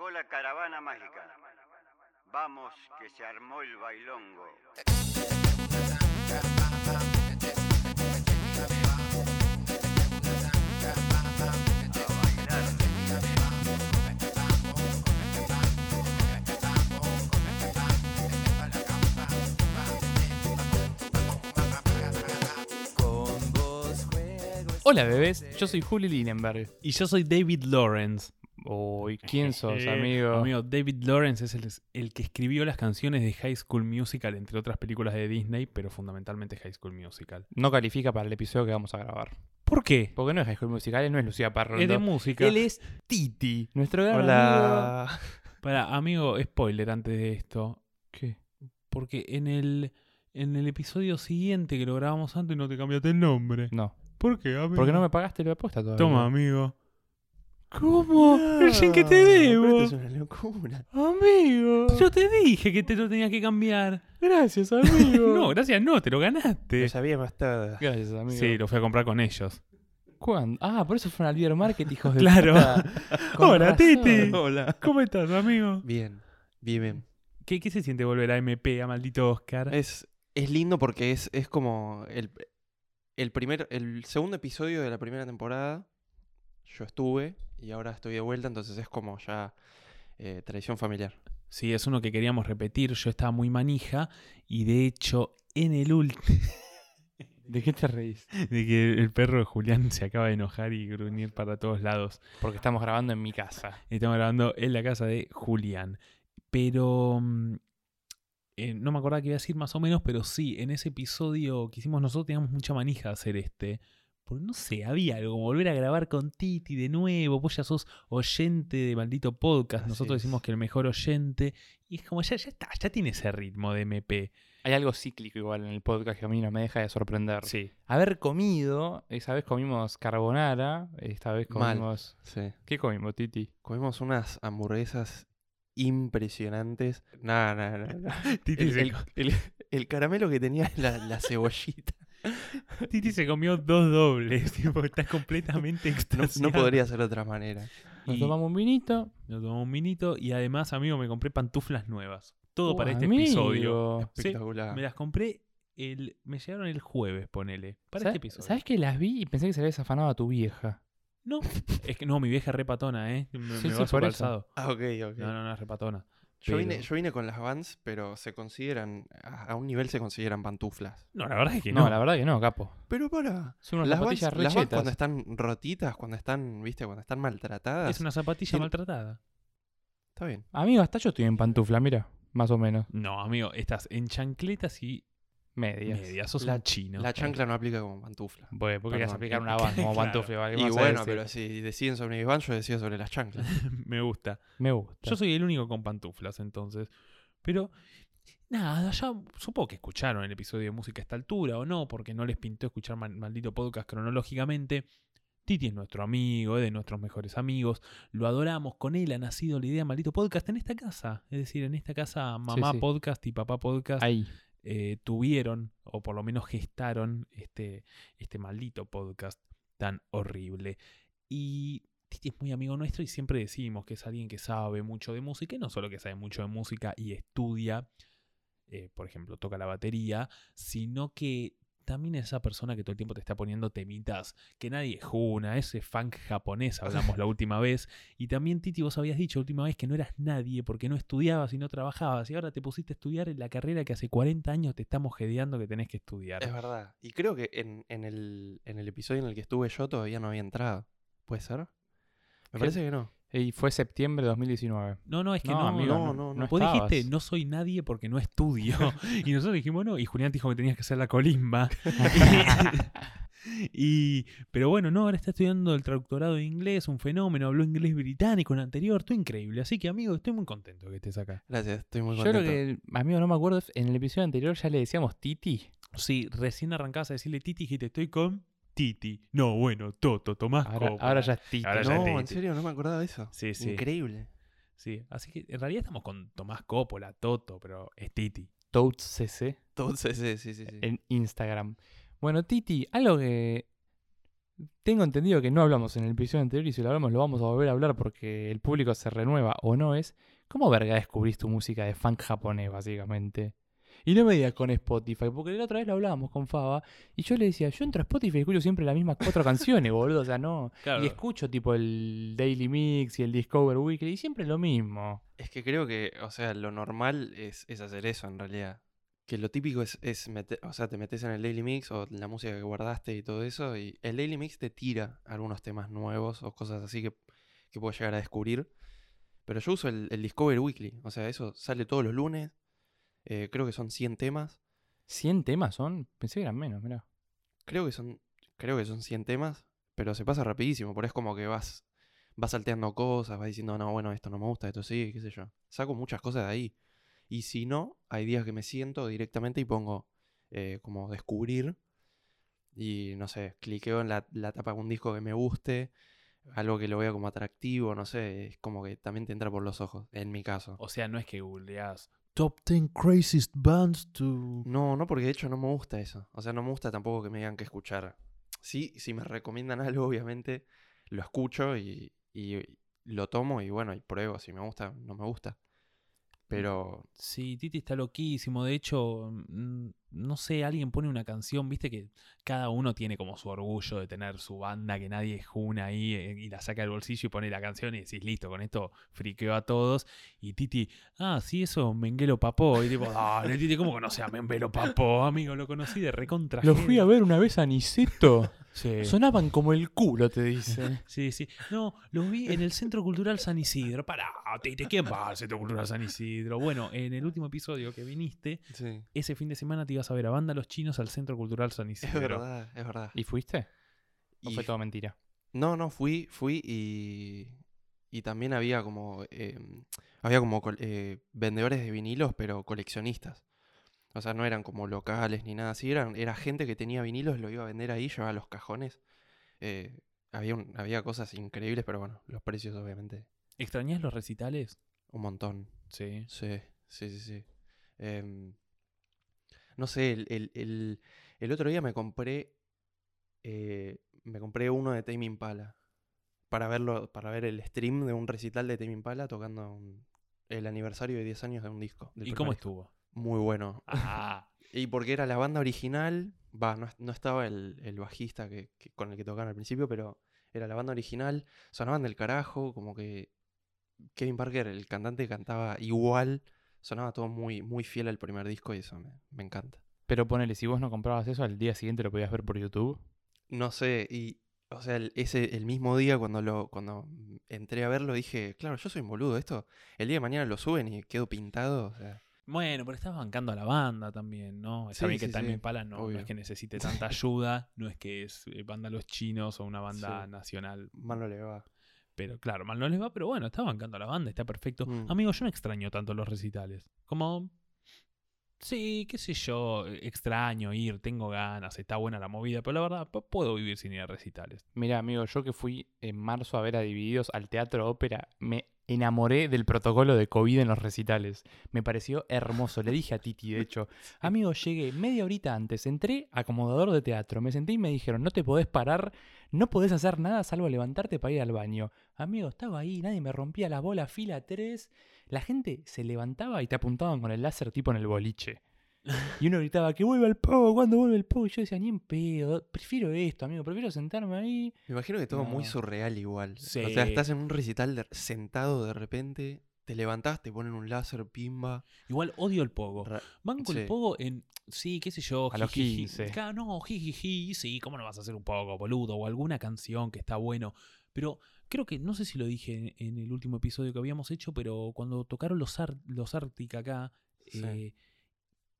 Llegó la caravana mágica. Vamos, que se armó el bailongo. Hola bebés, yo soy Juli Linenberg. Y yo soy David Lawrence. Uy, ¿quién sos, Eh, amigo? Amigo, David Lawrence es el, el que escribió las canciones de High School Musical, entre otras películas de Disney, pero fundamentalmente High School Musical. No califica para el episodio que vamos a grabar. ¿Por qué? Porque no es High School Musical, él no es Lucía Parrondo. Es de música. Él es Titi, nuestro gran amigo. Hola. Para, amigo, spoiler antes de esto. ¿Qué? Porque en el, en el episodio siguiente que lo grabamos antes no te cambiaste el nombre. No, ¿Por qué, amigo? porque no me pagaste la apuesta todavía. Toma, amigo. ¿Cómo? Recién que te debo. Esto es una locura. Amigo. Yo te dije que te lo tenías que cambiar. Gracias, amigo. No, gracias, no, te lo ganaste. Lo sabíamos todo. Gracias, amigo. Sí, lo fui a comprar con ellos. ¿Cuándo? Ah, por eso fueron al líder market, hijos de Claro. Hola, razón. Titi. Hola. ¿Cómo estás, amigo? Bien, bien, bien. ¿Qué, qué se siente volver a MP, a maldito Oscar? Es, es lindo porque es, es como el, el primer, el segundo episodio de la primera temporada. Yo estuve y ahora estoy de vuelta, entonces es como ya eh, tradición familiar. Sí, es uno que queríamos repetir. Yo estaba muy manija y de hecho, en el último. ¿De qué te reís? de que el perro de Julián se acaba de enojar y gruñir para todos lados. Porque estamos grabando en mi casa. Estamos grabando en la casa de Julián. Pero. mm, eh, no me acordaba qué iba a decir más o menos, pero sí, en ese episodio que hicimos nosotros teníamos mucha manija de hacer este. Porque no sé, había algo, como volver a grabar con Titi de nuevo. Vos ya sos oyente de maldito podcast. Así Nosotros es. decimos que el mejor oyente. Y es como ya, ya está, ya tiene ese ritmo de MP. Hay algo cíclico igual en el podcast que a mí no me deja de sorprender. Sí. Haber comido, esa vez comimos carbonara, esta vez Mal. comimos... Sí. ¿Qué comimos, Titi? Comimos unas hamburguesas impresionantes. Nada, nada, nada. Titi, El, se, el- el- el caramelo que tenía la, la cebollita. Titi se comió dos dobles. Tipo, está completamente No, extasiado. no podría ser de otra manera. Nos Y- tomamos un vinito. Nos tomamos un minito y además, amigo, me compré pantuflas nuevas. Todo Uh, para este amigo. episodio. Sí, Espectacular. me las compré el. Me llegaron el jueves, ponele. Para ¿Sa- este episodio. ¿Sabes que las vi y pensé que se le había zafanado a tu vieja? No, es que no, mi vieja es repatona, ¿eh? Me, Sí, me sí, va por eso. Ah, ok, ok. No, no, no, es repatona. Yo, vine, yo vine con las Vans, pero se consideran, a un nivel se consideran pantuflas. No, la verdad es que no. no. la verdad que no, capo. Pero para. Son unas Las Vans, zapatillas las Vans cuando están rotitas, cuando están, viste, cuando están maltratadas. Es una zapatilla maltratada. Está bien. Amigo, hasta yo estoy en pantufla, mira. Más o menos. No, amigo, estás en chancletas y Medias. medias. Sos La- un chino. La chancla no aplica como pantufla. Bueno, ¿por qué vas a aplicar una van como Claro. pantufla? ¿Qué Y bueno, pero si deciden sobre mis Vans, yo decido sobre las chanclas. me gusta. Me gusta. Yo soy el único con pantuflas, entonces. Pero, nada, ya supongo que escucharon el episodio de música a esta altura o no, porque no les pintó escuchar mal- maldito podcast cronológicamente. Titi es nuestro amigo, es de nuestros mejores amigos. Lo adoramos. Con él ha nacido la idea maldito podcast en esta casa. Es decir, en esta casa, mamá sí. podcast y papá podcast Ahí. Eh, tuvieron, o por lo menos gestaron, este, este maldito podcast tan horrible. Y Titi es muy amigo nuestro y siempre decimos que es alguien que sabe mucho de música, y no solo que sabe mucho de música y estudia, eh, por ejemplo, toca la batería, sino que también es esa persona que todo el tiempo te está poniendo temitas, que nadie es Juna, ese funk japonés, hablamos la última vez. Y también, Titi, vos habías dicho la última vez que no eras nadie porque no estudiabas y no trabajabas, y ahora te pusiste a estudiar en la carrera que hace 40 años te estamos jedeando que tenés que estudiar. es verdad. Y creo que en, en el, en el episodio en el que estuve yo todavía no había entrado. ¿Puede ser? Me ¿Qué? parece que no. Y fue septiembre de 2019. No, no, es que No, no, amigo. no, No, no, no Vos dijiste, estabas. no soy nadie porque no estudio. y nosotros dijimos, no. Y Julián dijo que tenías que hacer la colimba. y, pero bueno, no, ahora está estudiando el traductorado de inglés, un fenómeno. Habló inglés británico en el anterior, todo increíble. Así que, amigo, estoy muy contento que estés acá. Gracias, estoy muy Yo contento. creo que, amigo, no me acuerdo, en el episodio anterior ya le decíamos Titi. Sí, recién arrancabas a decirle Titi y dijiste, estoy con Titi. No, bueno, Toto, Tomás Ahora, Coppola. ahora ya es Titi. Ahora ya No, en serio, no me acordaba de eso. Sí, sí. Increíble. Sí, así que en realidad estamos con Tomás Coppola, Toto, pero es Titi. Toads CC Entonces, sí, sí, sí. sí. en Instagram. Bueno, Titi, algo que tengo entendido que no hablamos en el episodio anterior y si lo hablamos lo vamos a volver a hablar porque el público se renueva o no es, ¿cómo verga descubrís tu música de funk japonés básicamente? Y no me digas con Spotify, porque la otra vez lo hablábamos con Faba y yo le decía, yo entro a Spotify y escucho siempre las mismas cuatro canciones, boludo, o sea, no. Claro. Y escucho tipo el Daily Mix y el Discover Weekly y siempre es lo mismo. Es que creo que, o sea, lo normal es, es hacer eso en realidad. Que lo típico es, es meter, o sea, te metes en el Daily Mix o la música que guardaste y todo eso, y el Daily Mix te tira algunos temas nuevos o cosas así que, que puedes llegar a descubrir. Pero yo uso el, el Discover Weekly, o sea, eso sale todos los lunes, eh, creo que son 100 temas, ¿100 temas son? Pensé que eran menos, mirá. creo que son, creo que son 100 temas, pero se pasa rapidísimo, por es como que vas, vas salteando cosas, vas diciendo, no, bueno, esto no me gusta, esto sí, qué sé yo. Saco muchas cosas de ahí. Y si no, hay días que me siento directamente y pongo eh, como descubrir. Y no sé, cliqueo en la, la tapa de un disco que me guste, algo que lo vea como atractivo, no sé, es como que también te entra por los ojos, en mi caso. O sea, no es que googleás Top 10 Craziest Bands to. No, no, porque de hecho no me gusta eso. O sea, no me gusta tampoco que me digan que escuchar. Sí, si me recomiendan algo, obviamente, lo escucho y, y lo tomo y bueno, y pruebo si me gusta, no me gusta. Pero Sí, Titi está loquísimo. De hecho, mm, no sé, alguien pone una canción, viste que cada uno tiene como su orgullo de tener su banda, que nadie juna ahí eh, y la saca del bolsillo y pone la canción y decís, listo, con esto friqueo a todos. Y Titi, ah, sí, eso, Menguelo Papó. Y tipo, dale, Titi, ¿cómo conoce a Menguelo Papó, amigo? Lo conocí de recontra. Lo fui a ver una vez a Niceto. Sí. Sonaban como el culo, te dice. Sí, sí. No, los vi en el Centro Cultural San Isidro. Pará, Titi, ¿quién va al Centro Cultural San Isidro? Bueno, en el último episodio que viniste, sí, ese fin de semana te ibas a ver a Banda Los Chinos al Centro Cultural San es Isidro. verdad, es verdad. ¿Y fuiste? ¿O Y fue todo mentira? No, no, fui, fui y, y también había como, eh, había como eh, vendedores de vinilos, pero coleccionistas. O sea, no eran como locales ni nada así, eran, era gente que tenía vinilos, lo iba a vender ahí, llevaba los cajones. Eh, había, un- había cosas increíbles, pero bueno, los precios obviamente ¿Extrañás los recitales? un montón. Sí. Sí, sí, sí, sí. No sé, el, el- el- el otro día me compré. eh, me compré uno de Tame Impala. Para verlo, para ver el stream de un recital de Tame Impala tocando un- el aniversario de 10 años de un disco. ¿Y cómo disco. estuvo? Muy bueno. Ah, Y porque era la banda original. Va, no, no estaba el, el bajista que, que- con el que tocaban al principio, pero era la banda original. Sonaban del carajo, como que Kevin Parker, el cantante, cantaba igual. Sonaba todo muy, muy fiel al primer disco y eso me, me encanta. Pero ponele, si vos no comprabas eso, al día siguiente lo podías ver por YouTube. No sé, y o sea, el, ese, el mismo día cuando lo, cuando entré a verlo dije, claro, yo soy un boludo, esto, el día de mañana lo suben y quedo pintado, o sea, bueno, pero estás bancando a la banda también, ¿no? Está Sí, bien que sí, Tame sí, Impala no, es que necesite tanta ayuda, no es que es eh, banda Los Chinos o una banda Sí. nacional. mal no le va. Pero claro, mal no les va, pero bueno, está bancando la banda, está perfecto. Mm. Amigo, yo no extraño tanto los recitales. Como, sí, qué sé yo, eh, extraño ir, tengo ganas, está buena la movida, pero la verdad, puedo vivir sin ir a recitales. Mira, amigo, yo que fui en marzo a ver a Divididos al Teatro Ópera, me enamoré del protocolo de COVID en los recitales. Me pareció hermoso. Le dije a Titi, de hecho, amigo, llegué media horita antes, entré acomodador de teatro, me senté y me dijeron, no te podés parar, no podés hacer nada salvo levantarte para ir al baño. Amigo, estaba ahí, nadie me rompía la bola, fila 3. La gente se levantaba y te apuntaban con el láser tipo en el boliche. Y uno gritaba, que vuelva el pogo, ¿cuándo vuelve el pogo? Y yo decía, ni en pedo, prefiero esto, amigo, prefiero sentarme ahí. Me imagino que todo muy No. surreal igual. O sea, estás en un recital de- sentado de repente, te levantás, te ponen un láser, pimba. Igual odio el pogo. ra- Banco el pogo en. Sí, qué sé yo. A los jijiji. 15. Claro, no, jijiji, sí, ¿cómo no vas a hacer un poco, boludo? O alguna canción que está bueno. Pero creo que, no sé si lo dije en, en el último episodio que habíamos hecho, pero cuando tocaron los, Ar- los Arctic acá, Sí. eh,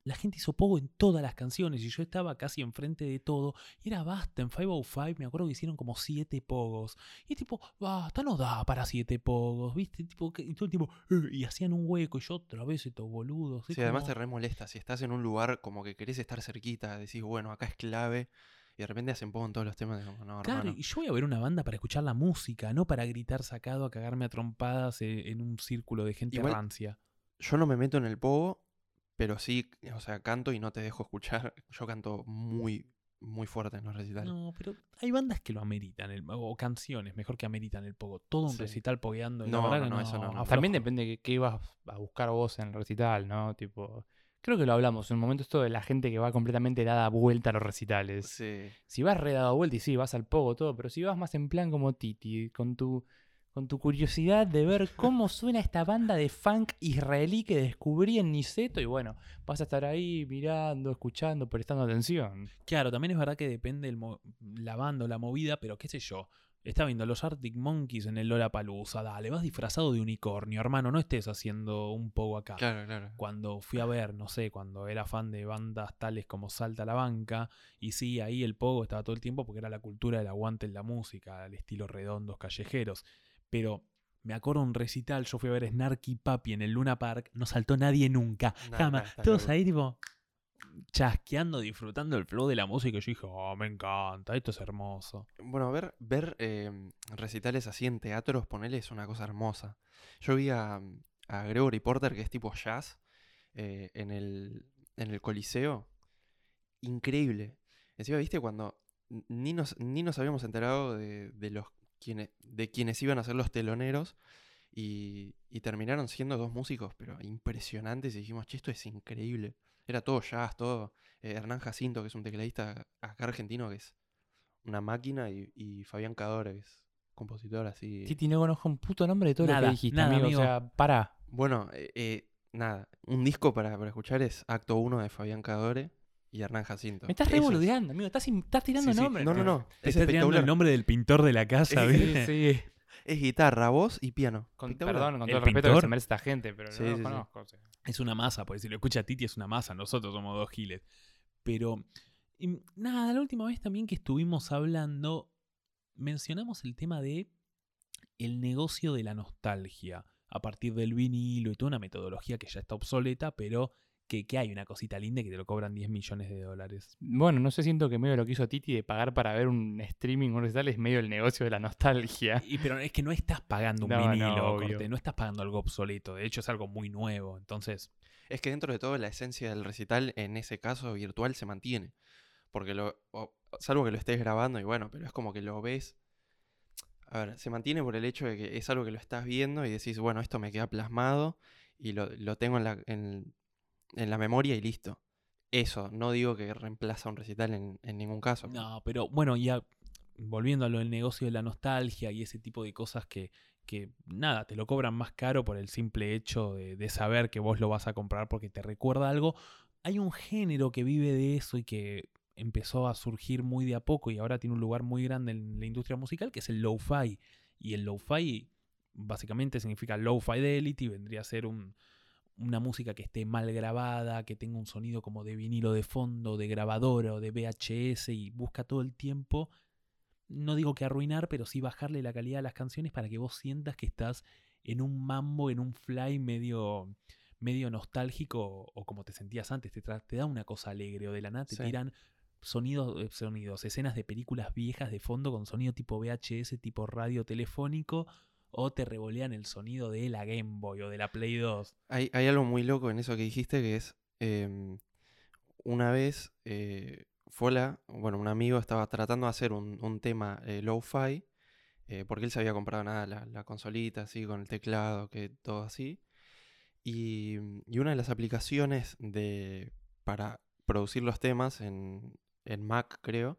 la gente hizo pogo en todas las canciones y yo estaba casi enfrente de todo. Y era basta, en 505 me acuerdo que hicieron como siete pogos. Y es tipo, basta, no da para siete pogos, ¿viste? Tipo, y todo el tiempo, "Eh", y hacían un hueco y yo otra vez estos boludos. es Sí, además te como- re molesta. Si estás en un lugar como que querés estar cerquita, decís, bueno, acá es clave, y de repente hacen poco en todos los temas, como, no, Claro, hermano. y yo voy a ver una banda para escuchar la música, no para gritar sacado a cagarme a trompadas eh, en un círculo de gente Igual- rancia. Yo no me meto en el pogo, pero sí, o sea, canto y no te dejo escuchar. Yo canto muy, muy fuerte en los recitales. No, pero hay bandas que lo ameritan, el- o canciones, mejor que ameritan el pogo. Todo un Sí. recital pogueando. No, no, que no, eso no, no. También depende de qué ibas a buscar vos en el recital, ¿no? Tipo, creo que lo hablamos en un momento esto de la gente que va completamente dada vuelta a los recitales. Sí. Si vas re dado vuelta y sí, vas al pogo todo, pero si vas más en plan como Titi, con tu con tu curiosidad de ver cómo suena esta banda de funk israelí que descubrí en Niceto y bueno, vas a estar ahí mirando, escuchando, prestando atención. Claro, también es verdad que depende el la banda o la movida, pero qué sé yo. Estaba viendo los Arctic Monkeys en el Lollapalooza. Dale, vas disfrazado de unicornio, hermano. No estés haciendo un pogo acá. Claro, claro. Cuando fui a ver, no sé, cuando era fan de bandas tales como Salta a la Banca, y sí, ahí el pogo estaba todo el tiempo porque era la cultura del aguante en la música, el estilo redondos callejeros. Pero me acuerdo un recital, yo fui a ver Snarky Papi en el Luna Park, no saltó nadie nunca, Nah, jamás. nah, está Todos ahí tipo chasqueando, disfrutando el flow de la música y yo dije, oh, me encanta, esto es hermoso. Bueno, ver, ver eh, recitales así en teatros, ponele, es una cosa hermosa. Yo vi a, a Gregory Porter, que es tipo jazz, eh, en, el, en el Coliseo. Increíble. Encima, viste, cuando ni nos, ni nos habíamos enterado de, de los quienes, de quienes iban a ser los teloneros. Y, y terminaron siendo dos músicos, pero impresionantes. Y dijimos, che, esto es increíble. Era todo jazz, todo. eh, Hernán Jacinto, que es un tecladista acá argentino, que es una máquina. Y, y Fabián Cadore, que es compositor así. Titi no conozco un puto nombre de todo lo Nada, que dijiste, nada, amigo. amigo. O sea, para. Bueno, eh, eh, nada. Un disco para, para escuchar es Acto 1 de Fabián Cadore y Hernán Jacinto. Me estás reboludeando, amigo. Estás, estás tirando Sí, sí. nombres. No, no, no. Te Es está tirando el nombre del pintor de la casa, Sí, ¿viste? Sí. Es guitarra, voz y piano. Con, perdón, con ¿El todo el respeto que pintor? se merece esta gente, pero Sí, no sí. conozco. o sea. Es una masa, porque si lo escucha Titi es una masa, nosotros somos dos giles. Pero, y, nada, la última vez también que estuvimos hablando, mencionamos el tema de el negocio de la nostalgia, a partir del vinilo y toda una metodología que ya está obsoleta, pero que, que hay una cosita linda que te lo cobran 10 millones de dólares. Bueno, no sé, siento que medio lo que hizo Titi de pagar para ver un streaming, un recital, es medio el negocio de la nostalgia. Y, pero es que no estás pagando un No, no, vinilo, obvio. corte, no estás pagando algo obsoleto, de hecho es algo muy nuevo, entonces... Es que dentro de todo la esencia del recital, en ese caso virtual, se mantiene. Porque lo. o- salvo que lo estés grabando y bueno, pero es como que lo ves. A ver, se mantiene por el hecho de que es algo que lo estás viendo y decís, bueno, esto me queda plasmado y lo, lo tengo en la, en, en la memoria y listo. Eso, no digo que reemplaza un recital en, ningún caso. No, pero bueno, ya volviendo a lo del negocio de la nostalgia y ese tipo de cosas que, que nada, te lo cobran más caro por el simple hecho de, de saber que vos lo vas a comprar porque te recuerda algo. Hay un género que vive de eso y que empezó a surgir muy de a poco y ahora tiene un lugar muy grande en la industria musical, que es el lo-fi. Y el lo-fi básicamente significa low fidelity, vendría a ser un, una música que esté mal grabada, que tenga un sonido como de vinilo de fondo, de grabadora o de VHS y busca todo el tiempo, no digo que arruinar, pero sí bajarle la calidad a las canciones para que vos sientas que estás en un mambo, en un fly medio medio nostálgico o como te sentías antes, te, te da una cosa alegre o de la nada te Sí. tiran sonidos, eh, sonidos, escenas de películas viejas de fondo con sonido tipo VHS, tipo radio telefónico, o te revolean el sonido de la Game Boy o de la Play 2. Hay, algo muy loco en eso que dijiste que es. em, una vez. eh, Fola, bueno, un amigo estaba tratando de hacer un, un tema eh, low-fi. eh, porque él se había comprado nada, la, consolita así, con el teclado, que todo así. Y, y una de las aplicaciones de, para producir los temas en, en Mac, creo,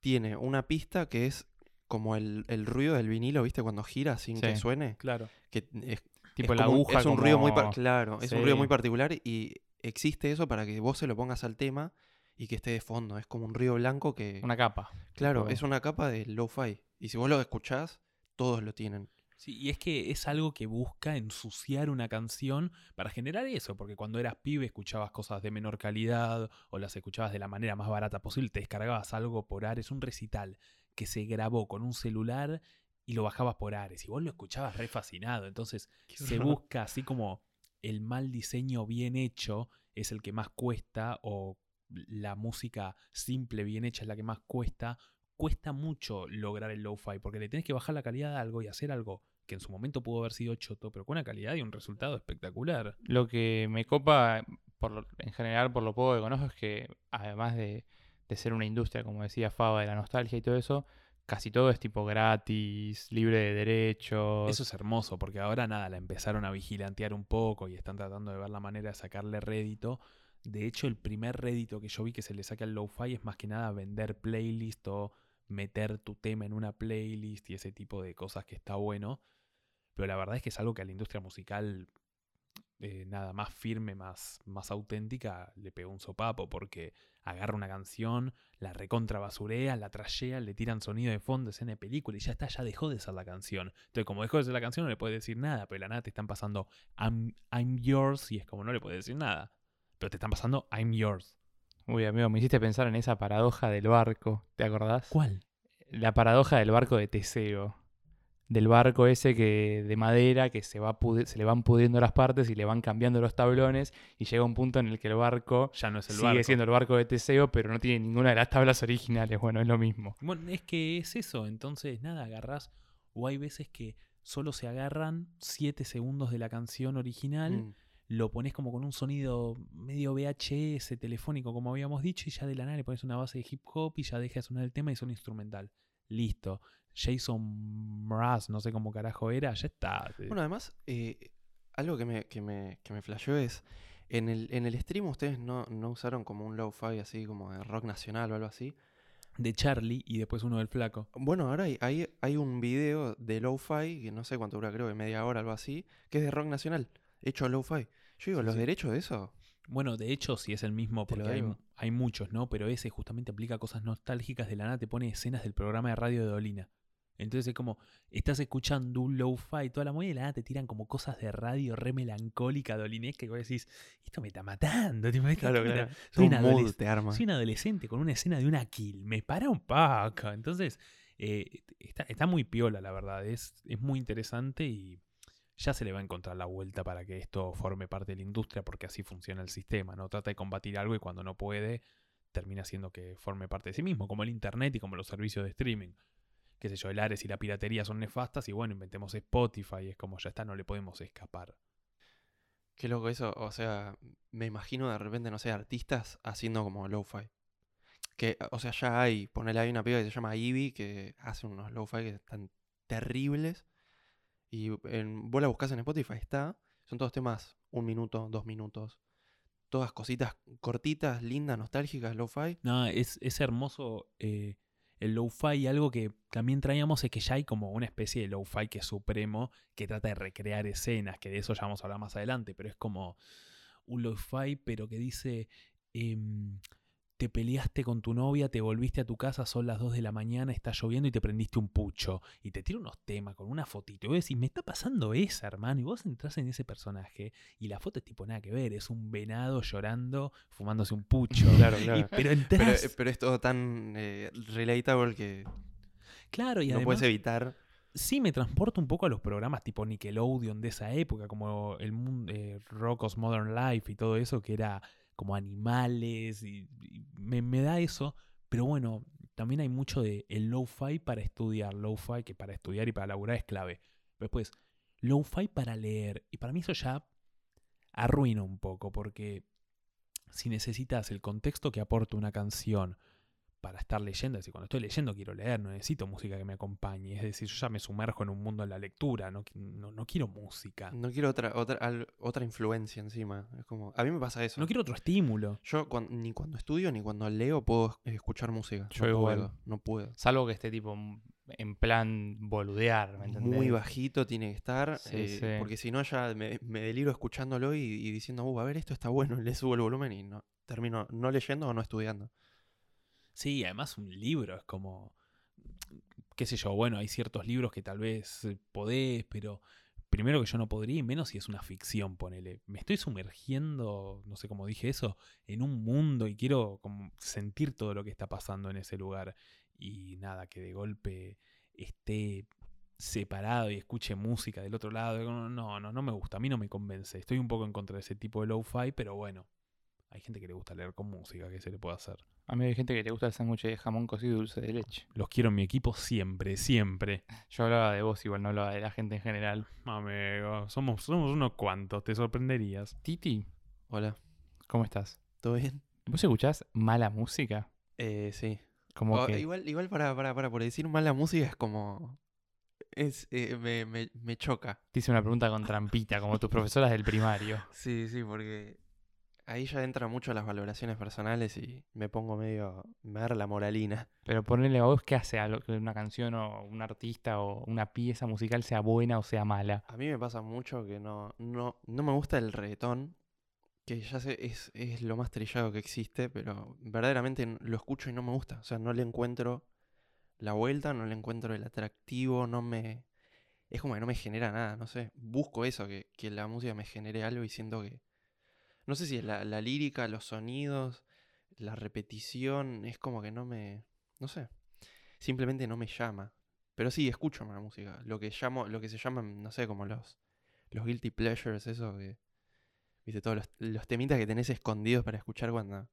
tiene una pista que es como el, el ruido del vinilo, ¿viste? Cuando gira sin que suene. Claro. Que es Tipo es la un- aguja. Es un ruido muy claro, es un ruido muy particular y existe eso para que vos se lo pongas al tema y que esté de fondo. Es como un ruido blanco que. Una capa. claro, es una capa de lo-fi. Y si vos lo escuchás, todos lo tienen. Sí, y es que es algo que busca ensuciar una canción para generar eso, porque cuando eras pibe escuchabas cosas de menor calidad o las escuchabas de la manera más barata posible, te descargabas algo por Ares, un recital que se grabó con un celular y lo bajabas por Ares y vos lo escuchabas re fascinado, entonces se busca así como el mal diseño bien hecho es el que más cuesta o la música simple bien hecha es la que más cuesta, cuesta mucho lograr el lo-fi porque le tenés que bajar la calidad de algo y hacer algo que en su momento pudo haber sido choto, pero con una calidad y un resultado espectacular. Lo que me copa, por lo- en general, por lo poco que conozco, es que además de, de ser una industria, como decía Fava, de la nostalgia y todo eso, casi todo es tipo gratis, libre de derechos. Eso es hermoso, porque ahora nada, la empezaron a vigilantear un poco y están tratando de ver la manera de sacarle rédito. De hecho, el primer rédito que yo vi que se le saca al lo-fi es más que nada vender playlist o meter tu tema en una playlist y ese tipo de cosas que está bueno. Pero la verdad es que es algo que a la industria musical, eh, nada más firme, más, más auténtica, le pegó un sopapo porque agarra una canción, la recontra basurea, la trashea, le tiran sonido de fondo, escena de película y ya está, ya dejó de ser la canción. Entonces, como dejó de ser la canción, no le puedes decir nada, pero de la nada te están pasando I'm, I'm yours y es como no le puedes decir nada. Pero te están pasando I'm yours. Uy, amigo, me hiciste pensar en esa paradoja del barco, ¿te acordás? ¿Cuál? La paradoja del barco de Teseo. Del barco ese que de madera que se, va se le van pudiendo las partes y le van cambiando los tablones y llega un punto en el que el barco Ya no es el sigue barco. siendo el barco de Teseo, pero no tiene ninguna de las tablas originales. Bueno, es lo mismo. Bueno, es que es eso, entonces nada, agarrás, o hay veces que solo se agarran 7 segundos de la canción original, Mm. Lo pones como con un sonido medio VHS telefónico, como habíamos dicho, y ya de la nada le pones una base de hip hop y ya deja de sonar el tema y son instrumental. Listo. Jason Mraz, no sé cómo carajo era, ya está. Bueno, además, eh, algo que me, que me, que me flasheó es, en el, en el stream ustedes no, no usaron como un lo-fi así como de rock nacional o algo así. de Charlie y después uno del flaco. Bueno, ahora hay, hay, hay un video de lo-fi, que no sé cuánto dura, creo que media hora, algo así, que es de rock nacional, hecho a lo-fi. Yo digo, Sí, los sí. derechos de eso, Bueno, de hecho, si es el mismo, Te porque hay, muchos, ¿no? Pero ese justamente aplica cosas nostálgicas de la nada, te pone escenas del programa de radio de Dolina. Entonces es como, estás escuchando un lo-fi y toda la movida y de la nada te tiran como cosas de radio re melancólica, dolinesca, y vos decís, esto me está matando, esto Claro, claro. Soy, un mood te arma. soy un adolescente con una escena de una kill, me para un paco. Entonces, eh, está, está muy piola, la verdad, es, es muy interesante y ya se le va a encontrar la vuelta para que esto forme parte de la industria, porque así funciona el sistema, ¿no? Trata de combatir algo y cuando no puede, termina haciendo que forme parte de sí mismo, como el internet y como los servicios de streaming. Qué sé yo, el Ares y la piratería son nefastas y bueno, inventemos Spotify, es como ya está, no le podemos escapar. Qué loco eso, o sea, me imagino de repente, no sé, artistas haciendo como lo-fi. Que, o sea, ya hay, ponele, hay una piba que se llama Ivy que hace unos lo-fi que están terribles. Y en, vos la buscas en Spotify, está. Son todos temas un minuto, dos minutos. Todas cositas cortitas, lindas, nostálgicas, lo-fi. No, es, es hermoso eh, el lo-fi algo que también traíamos es que ya hay como una especie de lo-fi que es supremo, que trata de recrear escenas, que de eso ya vamos a hablar más adelante, pero es como un lo-fi, pero que dice, em, te peleaste con tu novia, te volviste a tu casa, son las 2 de la mañana, está lloviendo y te prendiste un pucho, y te tira unos temas con una fotito, y vos decís, me está pasando esa, hermano, y vos entras en ese personaje, y la foto es tipo nada que ver, es un venado llorando, fumándose un pucho. Claro, Y- claro. pero Pero, entras. pero es todo tan eh, relatable que claro, y no además puedes evitar. sí me transporta un poco a los programas tipo Nickelodeon de esa época, como el mundo eh, Rocko's Modern Life y todo eso, que era como animales, y, me, me da eso. Pero bueno, también hay mucho de el lo-fi para estudiar, lo-fi que para estudiar y para laburar es clave. Después, lo-fi para leer. Y para mí eso ya arruina un poco, porque si necesitas el contexto que aporta una canción para estar leyendo, es decir, cuando estoy leyendo quiero leer, no necesito música que me acompañe, es decir, yo ya me sumerjo en un mundo de la lectura, no, no, no quiero música, No quiero otra, otra, al- otra influencia encima. Es como, a mí me pasa eso. no quiero otro estímulo. Yo ni cuando estudio ni cuando leo puedo escuchar música. Yo no igual. puedo, no puedo. Salvo que esté tipo en plan boludear, ¿me entendés? Muy bajito tiene que estar, Sí, eh, sí. porque si no ya me, me deliro escuchándolo y, y diciendo, uh, a ver, esto está bueno, y le subo el volumen y no termino no leyendo o no estudiando. Sí, además un libro es como, qué sé yo, bueno, hay ciertos libros que tal vez eh, podés, pero primero que yo no podría, y menos si es una ficción, ponele. Me estoy sumergiendo, no sé cómo dije eso, en un mundo y quiero como sentir todo lo que está pasando en ese lugar. Y nada, que de golpe esté separado y escuche música del otro lado. No, no, no me gusta, a mí no me convence. Estoy un poco en contra de ese tipo de lo-fi, pero bueno, hay gente que le gusta leer con música, ¿qué se le puede hacer? A mí hay gente que le gusta el sándwich de jamón cocido y dulce de leche. Los quiero en mi equipo siempre, siempre. Yo hablaba de vos, igual no hablaba de la gente en general. Amigo, somos, somos unos cuantos, te sorprenderías. Titi, Hola, ¿cómo estás? ¿todo bien? ¿Vos escuchás mala música? Eh, sí. Como O- que Igual, igual para, para, para, por decir mala música es como... Es, eh, me, me, me choca. te hice una pregunta con trampita, como tus profesoras del primario. Sí, sí, porque ahí ya entra mucho las valoraciones personales y me pongo medio... Me da la moralina. Pero ponele a vos qué hace algo, que una canción o un artista o una pieza musical sea buena o sea mala. A mí me pasa mucho que no, no, no me gusta el reggaetón, que ya sé, es, es lo más trillado que existe, pero verdaderamente lo escucho y no me gusta. O sea, no le encuentro la vuelta, no le encuentro el atractivo, no me... Es como que no me genera nada, no sé. Busco eso, que, que la música me genere algo y siento que... No sé si es la, la lírica, los sonidos, la repetición, es como que no me... No sé. Simplemente no me llama. Pero sí, escucho la música. Lo que llamo, lo que se llaman, no sé, como los, los guilty pleasures, eso que. Viste, todos los, los temitas que tenés escondidos para escuchar cuando.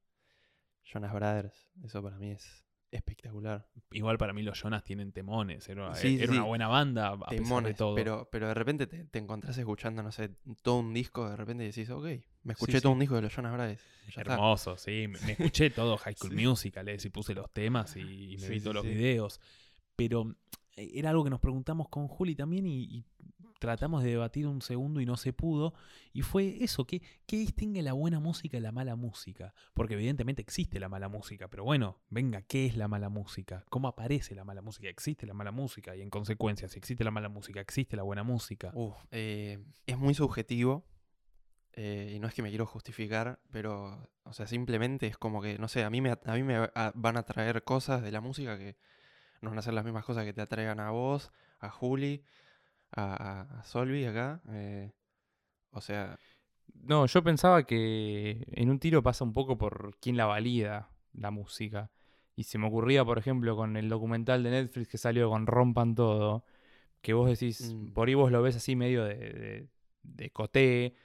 Jonas Brothers. Eso para mí es espectacular. Igual para mí los Jonas tienen temones. Era, Sí, era sí, una buena banda, a pesar de Temones. todo. Pero, pero de repente te, te encontrás escuchando, no sé, todo un disco, de repente decís, ok, me escuché Sí, todo un disco de los Jonas Brothers. ya está". Hermoso, sí. Me, me escuché todo High School. Musical, eh, y puse los temas y, y me vi todos los videos. Pero eh, era algo que nos preguntamos con Juli también y, y tratamos de debatir un segundo y no se pudo. Y fue eso, ¿qué, ¿qué distingue la buena música de la mala música? Porque evidentemente existe la mala música, pero bueno, venga, ¿qué es la mala música? ¿Cómo aparece la mala música? ¿Existe la mala música? Y en consecuencia, si existe la mala música, ¿existe la buena música? Uf, eh, es muy subjetivo. eh, y no es que me quiero justificar, pero, o sea, simplemente es como que, no sé, a mí me, a mí me van a traer cosas de la música que no van a ser las mismas cosas que te atraigan a vos, a Juli, a, a- Solvi acá. eh, o sea, No, yo pensaba que en un tiro pasa un poco por quién la valida la música. Y se me ocurría, por ejemplo, con el documental de Netflix que salió con Rompan Todo, que vos decís, Mm. por ahí vos lo ves así medio de, de, de coté,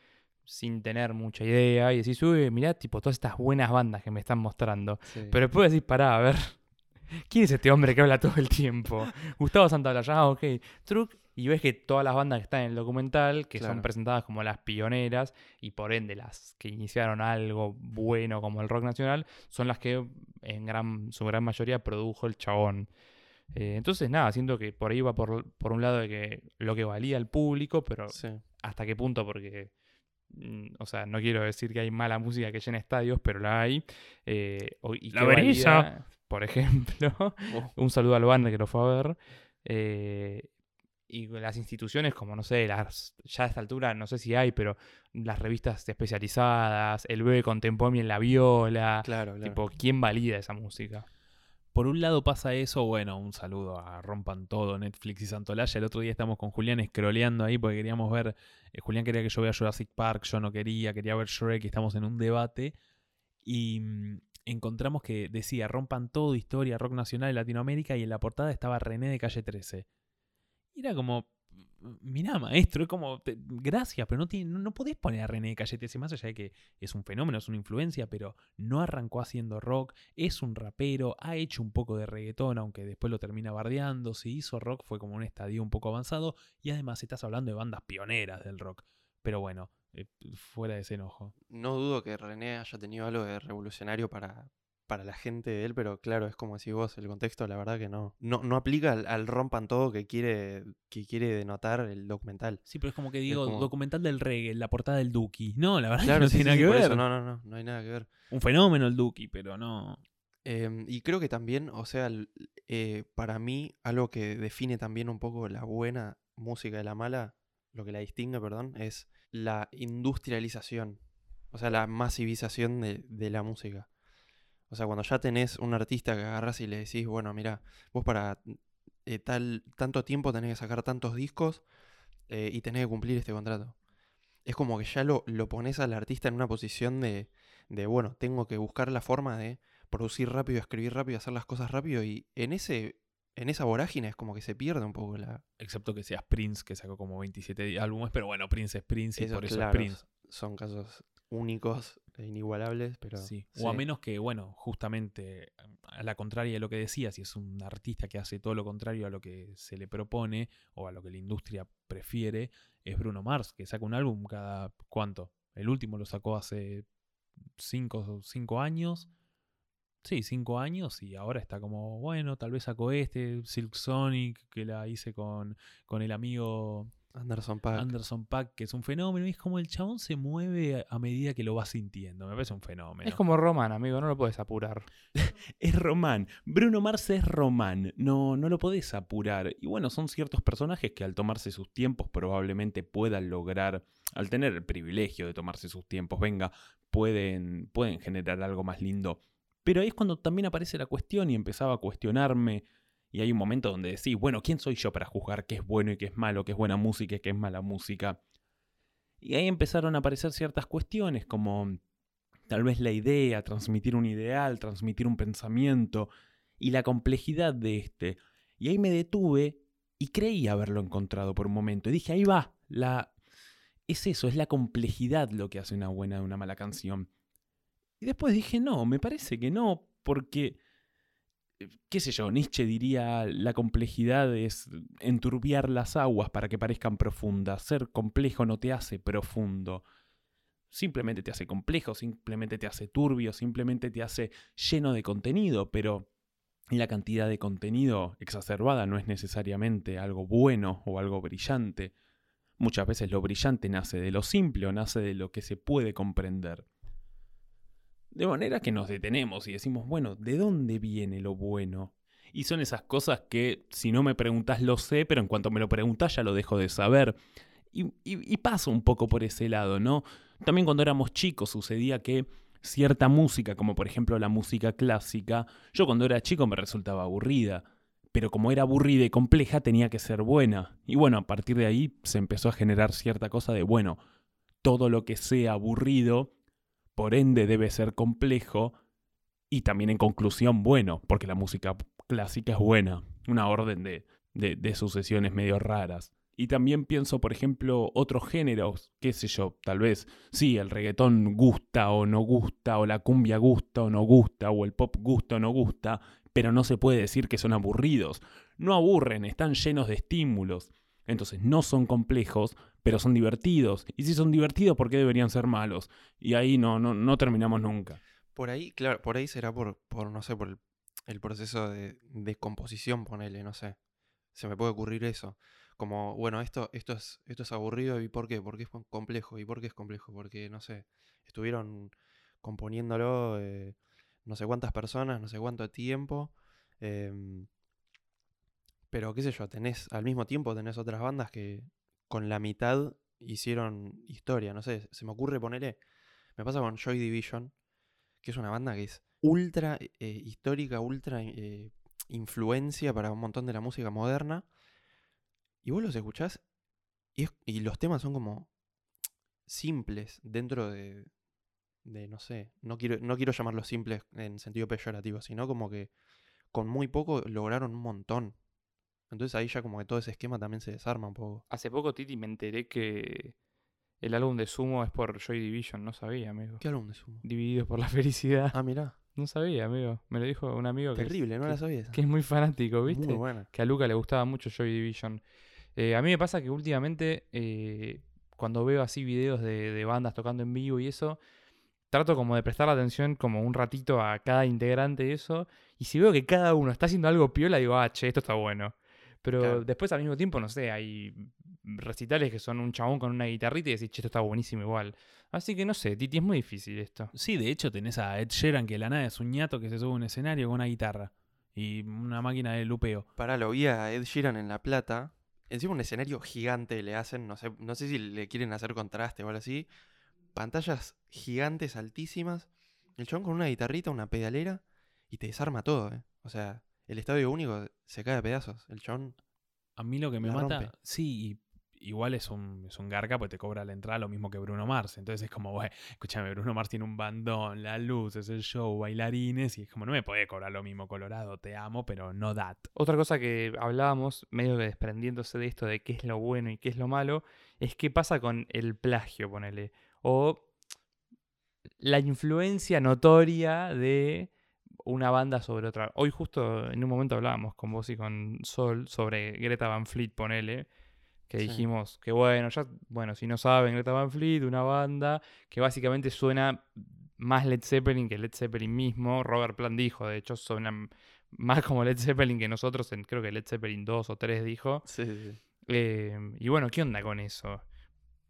sin tener mucha idea, y decís, uy, mirá, tipo, todas estas buenas bandas que me están mostrando. sí. Pero después decís, pará, a ver, ¿quién es este hombre que habla todo el tiempo? Gustavo Santaolalla, ah, ok, truc. Y ves que todas las bandas que están en el documental, que son presentadas como las pioneras, y por ende las que iniciaron algo bueno como el rock nacional, son las que en gran, su gran mayoría produjo el chabón. Eh, entonces, nada, siento que por ahí va por, por un lado de que lo que valía el público, pero sí. hasta qué punto, porque, mm, o sea, no quiero decir que hay mala música que llena estadios, pero la hay. eh, y La valida, por ejemplo, Oh, un saludo al banda que lo fue a ver. eh, y las instituciones como, no sé, las ya a esta altura no sé si hay, pero las revistas especializadas, el bebé contemporáneo en la viola, claro, claro. tipo, ¿quién valida esa música? Por un lado pasa eso, bueno, un saludo a Rompan Todo, Netflix y Santolaya. El otro día estamos con Julián scrolleando ahí porque queríamos ver, eh, Julián quería que yo vea Jurassic Park, yo no quería, quería ver Shrek, y estamos en un debate y mm, encontramos que decía Rompan Todo, historia, rock nacional de Latinoamérica y en la portada estaba René de Calle 13. Era como, mirá maestro, es como, te- gracias, pero no, tiene, no, no podés poner a René 13 más allá de que es un fenómeno, es una influencia, pero no arrancó haciendo rock, es un rapero, ha hecho un poco de reggaetón, aunque después lo termina bardeando. Si hizo rock fue como un estadio un poco avanzado. Y además estás hablando de bandas pioneras del rock. Pero bueno, eh, fuera de ese enojo. No dudo que René haya tenido algo de revolucionario para, para la gente de él, pero claro, es como decís vos, el contexto, la verdad que no. No, no aplica al, al rompan todo que quiere, que quiere denotar el documental. Sí, pero es como que digo, como- documental del reggae, la portada del Duki. No, la verdad Claro, que no sí, tiene sí, nada que ver. eso, no, no, no, no hay nada que ver. Un fenómeno el Duki, pero no. Em, y creo que también, o sea, eh, para mí, algo que define también un poco la buena música de la mala, lo que la distingue, perdón, es la industrialización, o sea, la masivización de, de la música. O sea, cuando ya tenés un artista que agarras y le decís, bueno, mira, vos para eh, tal, tanto tiempo tenés que sacar tantos discos eh, y tenés que cumplir este contrato. Es como que ya lo, lo pones al artista en una posición de, de, bueno, tengo que buscar la forma de producir rápido, escribir rápido, hacer las cosas rápido y en ese en esa vorágine es como que se pierde un poco la Excepto que seas Prince, que sacó como 27 álbumes, pero bueno, Prince es Prince y esos, por eso claro, es Prince. son casos únicos inigualables, pero Sí. O a menos que, bueno, justamente a la contraria de lo que decía, si es un artista que hace todo lo contrario a lo que se le propone o a lo que la industria prefiere, es Bruno Mars, que saca un álbum cada cuánto. El último lo sacó hace cinco, cinco años. sí, cinco años y ahora está como, bueno, tal vez sacó este, Silk Sonic, que la hice con, con el amigo Anderson Paak. Anderson Pack, que es un fenómeno. Y es como el chabón se mueve a medida que lo va sintiendo. Me parece un fenómeno. Es como Roman, amigo, no lo puedes apurar. Es Román. Bruno Mars es Román. No, no lo podés apurar. Y bueno, son ciertos personajes que al tomarse sus tiempos probablemente puedan lograr, al tener el privilegio de tomarse sus tiempos, venga, pueden, pueden generar algo más lindo. Pero ahí es cuando también aparece la cuestión y empezaba a cuestionarme. Y hay un momento donde decís, bueno, ¿quién soy yo para juzgar qué es bueno y qué es malo, qué es buena música y qué es mala música? Y ahí empezaron a aparecer ciertas cuestiones como tal vez la idea, transmitir un ideal, transmitir un pensamiento y la complejidad de este. Y ahí me detuve y creí haberlo encontrado por un momento. Y dije, ahí va, la... es eso, es la complejidad lo que hace una buena de una mala canción. Y después dije, no, me parece que no, porque, qué sé yo, Nietzsche diría, la complejidad es enturbiar las aguas para que parezcan profundas. Ser complejo no te hace profundo. Simplemente te hace complejo, simplemente te hace turbio, simplemente te hace lleno de contenido, pero la cantidad de contenido exacerbada no es necesariamente algo bueno o algo brillante. Muchas veces lo brillante nace de lo simple o nace de lo que se puede comprender. De manera que nos detenemos y decimos, bueno, ¿de dónde viene lo bueno? Y son esas cosas que si no me preguntas lo sé, pero en cuanto me lo preguntas ya lo dejo de saber. Y, y, paso un poco por ese lado, ¿no? También cuando éramos chicos sucedía que cierta música, como por ejemplo la música clásica, yo cuando era chico me resultaba aburrida. Pero como era aburrida y compleja tenía que ser buena. Y bueno, a partir de ahí se empezó a generar cierta cosa de, bueno, todo lo que sea aburrido por ende debe ser complejo y también en conclusión bueno, porque la música clásica es buena, una orden de, de, sucesiones medio raras. Y también pienso, por ejemplo, otros géneros, qué sé yo, tal vez, sí, el reggaetón gusta o no gusta, o la cumbia gusta o no gusta, o el pop gusta o no gusta, pero no se puede decir que son aburridos. No aburren, están llenos de estímulos. Entonces no son complejos, pero son divertidos. Y si son divertidos, ¿por qué deberían ser malos? Y ahí no, no, no terminamos nunca. Por ahí, claro, por ahí será por, por no sé, por el, proceso de, de, composición, ponele, no sé. Se me puede ocurrir eso. Como, bueno, esto, esto, es, esto es aburrido, ¿y por qué? Porque es complejo. ¿Y por qué es complejo? Porque, no sé, estuvieron componiéndolo eh, no sé cuántas personas, no sé cuánto tiempo. Eh, pero qué sé yo, tenés, al mismo tiempo tenés otras bandas que con la mitad hicieron historia, no sé, se me ocurre ponerle, me pasa con Joy Division, que es una banda que es ultra eh, histórica, ultra eh, influencia para un montón de la música moderna, y vos los escuchás y, es, y los temas son como simples dentro de, de, no sé, no quiero, no quiero llamarlos simples en sentido peyorativo, sino como que con muy poco lograron un montón. Entonces ahí ya como que todo ese esquema también se desarma un poco. Hace poco, Titi, me enteré que el álbum de Sumo es por Joy Division. No sabía, amigo. ¿Qué álbum de Sumo? Divididos por la felicidad. Ah, mirá. No sabía, amigo. Me lo dijo un amigo que Terrible, es, no que, la sabía. Que es muy fanático, ¿viste? Muy buena. Que a Luca le gustaba mucho Joy Division. Eh, a mí me pasa que últimamente, eh, cuando veo así videos de, de bandas tocando en vivo y eso, trato como de prestar la atención como un ratito a cada integrante de eso. Y si veo que cada uno está haciendo algo piola, digo, ah, che, esto está bueno. Pero Claro. después al mismo tiempo, no sé, hay recitales que son un chabón con una guitarrita y decís, che, esto está buenísimo igual. Así que no sé, Titi, es muy difícil esto. Sí, de hecho tenés a Ed Sheeran que de la nada es un ñato que se sube a un escenario con una guitarra y una máquina de lupeo. Pará, lo vi a Ed Sheeran en La Plata. Encima un escenario gigante le hacen, no sé, no sé si le quieren hacer contraste o algo así. Pantallas gigantes, altísimas. El chabón con una guitarrita, una pedalera y te desarma todo, ¿eh? O sea, el estadio único se cae a pedazos. El chabón A mí lo que me La mata, rompe. sí, y igual es un, es un garca porque te cobra la entrada lo mismo que Bruno Mars. Entonces es como, güey, escúchame, Bruno Mars tiene un bandón, las luces, el show, bailarines, y es como, no me puede cobrar lo mismo Colorado, te amo, pero no that. Otra cosa que hablábamos, medio que desprendiéndose de esto de qué es lo bueno y qué es lo malo, es qué pasa con el plagio, ponele. O la influencia notoria de una banda sobre otra. Hoy justo en un momento hablábamos con vos y con Sol sobre Greta Van Fleet, ponele. Que Sí. dijimos que bueno, ya, bueno, si no saben, Greta Van Fleet, una banda que básicamente suena más Led Zeppelin que Led Zeppelin mismo. Robert Plant dijo, de hecho, suenan más como Led Zeppelin que nosotros, en, creo que Led Zeppelin 2 o 3 dijo. Sí. Eh, y bueno, ¿qué onda con eso?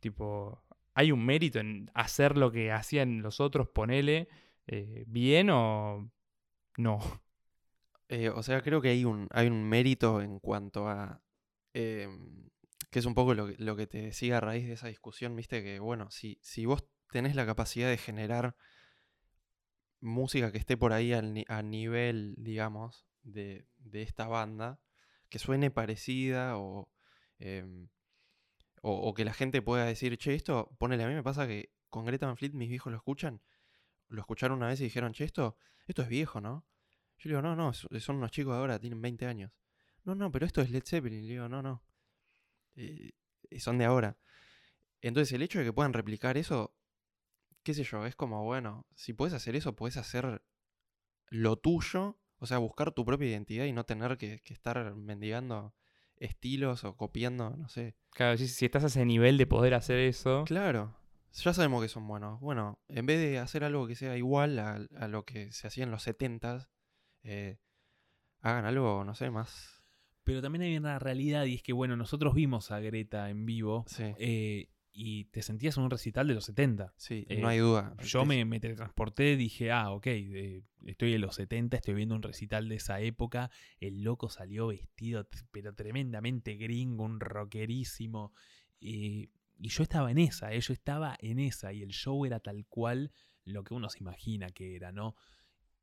Tipo, ¿hay un mérito en hacer lo que hacían los otros, ponele, eh, bien o no? Eh, o sea, creo que hay un, hay un mérito en cuanto a. em, que es un poco lo, lo que te decía a raíz de esa discusión, viste, que bueno, si, si vos tenés la capacidad de generar música que esté por ahí al a nivel, digamos, de, de esta banda, que suene parecida o, em, o, o que la gente pueda decir, che, esto, ponele, a mí me pasa que con Greta Van Fleet mis viejos lo escuchan, lo escucharon una vez y dijeron, che, esto, esto es viejo, ¿no? Yo le digo, no, no, so- son unos chicos de ahora, tienen 20 años. No, no, pero esto es Led Zeppelin. Le digo, no, no. eh, y son de ahora. Entonces, el hecho de que puedan replicar eso, qué sé yo, es como, bueno, si puedes hacer eso, puedes hacer lo tuyo, o sea, buscar tu propia identidad y no tener que, que estar mendigando estilos o copiando, no sé. Claro, si, si estás a ese nivel de poder hacer eso. Claro, ya sabemos que son buenos. Bueno, en vez de hacer algo que sea igual a, a lo que se hacía en los 70s, eh, hagan algo, no sé, más. Pero también hay una realidad y es que, bueno, nosotros vimos a Greta en vivo Sí, eh, y te sentías en un recital de los 70. sí, eh, no hay duda. Yo me, me teletransporté, dije, ah, ok, eh, estoy en los 70, estoy viendo un recital de esa época. El loco salió vestido, pero tremendamente gringo, un rockerísimo. eh, y yo estaba en esa, eh, yo estaba en esa, y el show era tal cual lo que uno se imagina que era, ¿no?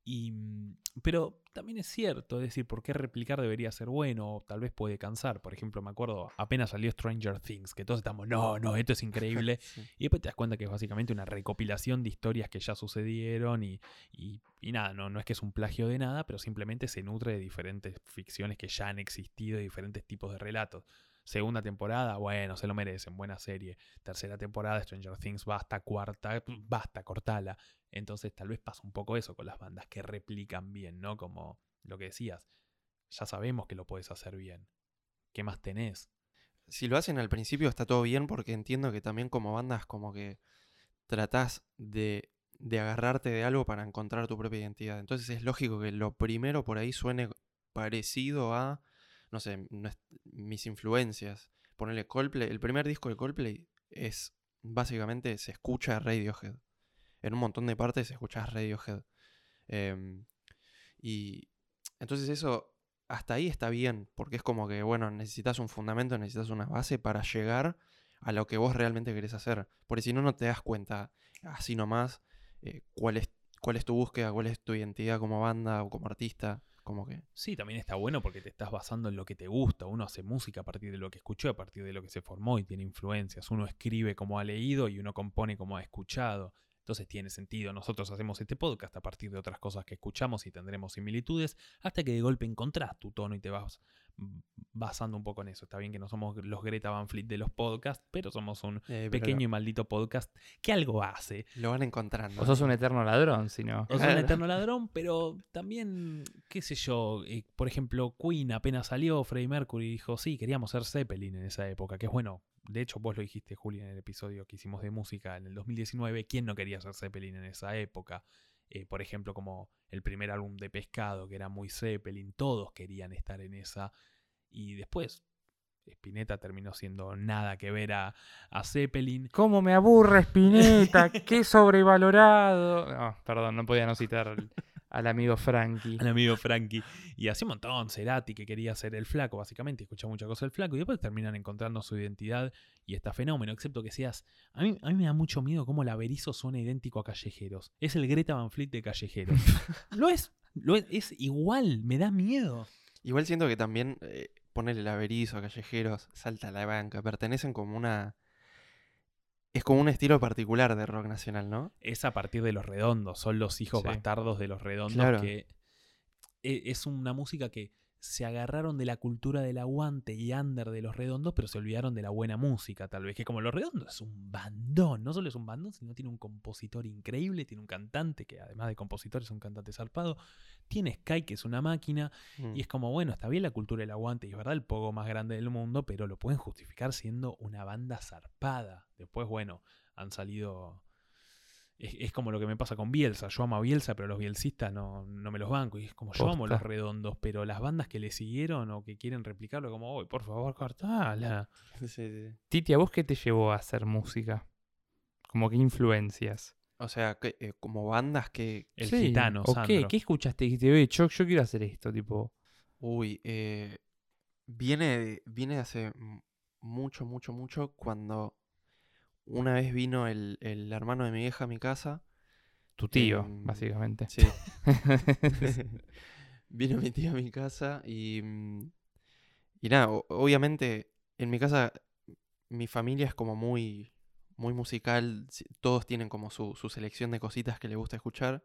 Y, mm, pero también es cierto, es decir, ¿por qué replicar debería ser bueno? O tal vez puede cansar. Por ejemplo, me acuerdo, apenas salió Stranger Things, que todos estamos, no, no, esto es increíble. Sí. Y después te das cuenta que es básicamente una recopilación de historias que ya sucedieron y, y- y nada, no, no es que es un plagio de nada, pero simplemente se nutre de diferentes ficciones que ya han existido, de diferentes tipos de relatos. Segunda temporada, bueno, se lo merecen, buena serie. Tercera temporada, Stranger Things, basta. Cuarta, basta, cortala. Entonces tal vez pasa un poco eso con las bandas que replican bien, ¿no? Como lo que decías, ya sabemos que lo puedes hacer bien. ¿Qué más tenés? Si lo hacen al principio está todo bien porque entiendo que también como bandas como que tratás de, de agarrarte de algo para encontrar tu propia identidad. Entonces es lógico que lo primero por ahí suene parecido a, no sé, mis influencias. Ponerle Coldplay. El primer disco de Coldplay es básicamente se escucha Radiohead. En un montón de partes se escucha Radiohead. Em, y entonces eso hasta ahí está bien, porque es como que, bueno, necesitas un fundamento, necesitas una base para llegar a lo que vos realmente querés hacer. Porque si no, no te das cuenta así nomás eh, cuál, es, cuál es tu búsqueda, cuál es tu identidad como banda o como artista. Como que, Sí, también está bueno porque te estás basando en lo que te gusta. Uno hace música a partir de lo que escuchó, a partir de lo que se formó y tiene influencias. Uno escribe como ha leído y uno compone como ha escuchado. Entonces tiene sentido. Nosotros hacemos este podcast a partir de otras cosas que escuchamos y tendremos similitudes hasta que de golpe encontrás tu tono y te vas basando un poco en eso. Está bien que no somos los Greta Van Fleet de los podcasts, pero somos un eh, pero pequeño y maldito podcast que algo hace. lo van encontrando. O sos un eterno ladrón, si no. O sea, un eterno ladrón, pero también, qué sé yo, eh, por ejemplo, Queen apenas salió, Freddie Mercury dijo, sí, queríamos ser Zeppelin en esa época, que es bueno, de hecho vos lo dijiste, Juli, en el episodio que hicimos de música en el 2019, ¿quién no quería ser Zeppelin en esa época? Eh, por ejemplo, como el primer álbum de Pescado, que era muy Zeppelin, todos querían estar en esa, y después... Spinetta terminó siendo nada que ver a, a Zeppelin. ¿Cómo me aburre Spinetta? ¡Qué sobrevalorado! No, perdón, no podía no citar al, amigo Frankie. al amigo Frankie. Y hace un montón, Cerati, que quería ser el flaco, básicamente, escucha mucha cosa del flaco, y después terminan encontrando su identidad y está fenómeno, excepto que seas... A mí, a mí me da mucho miedo cómo la Berizo suena idéntico a Callejeros. Es el Greta Van Fleet de Callejeros. lo es, lo es, es igual, me da miedo. Igual siento que también eh, ponerle el averizo a callejeros, salta a la banca, pertenecen como una... Es como un estilo particular de rock nacional, ¿no? Es a partir de los redondos, son los hijos Sí. bastardos de los redondos Claro. que e- es una música que se agarraron de la cultura del aguante y under de los redondos, pero se olvidaron de la buena música, tal vez. Que como los redondos es un bandón, no solo es un bandón, sino tiene un compositor increíble, tiene un cantante que además de compositor es un cantante zarpado, tiene Sky que es una máquina, Mm. y es como, bueno, está bien la cultura del aguante y es verdad el poco más grande del mundo, pero lo pueden justificar siendo una banda zarpada. Después, bueno, han salido es, es como lo que me pasa con Bielsa. Yo amo a Bielsa, pero los bielsistas no, no me los banco. Y es como yo amo los redondos, pero las bandas que le siguieron o que quieren replicarlo, como, hoy por favor, cortala. Sí, sí. Titi, ¿a vos qué te llevó a hacer música? Como que influencias. O sea, que, eh, como bandas que... El Sí, gitano, ¿O qué? Sandro. ¿Qué escuchaste? Y dijiste, "Ve, yo, yo quiero hacer esto, tipo. Uy, eh, viene, de- viene de hace mucho, mucho, mucho cuando una vez vino el, el hermano de mi vieja a mi casa. Tu tío, Em, básicamente. Sí. Vino mi tío a mi casa y, mm, y nada, obviamente en mi casa mi familia es como muy, muy musical, si- todos tienen como su, su selección de cositas que le gusta escuchar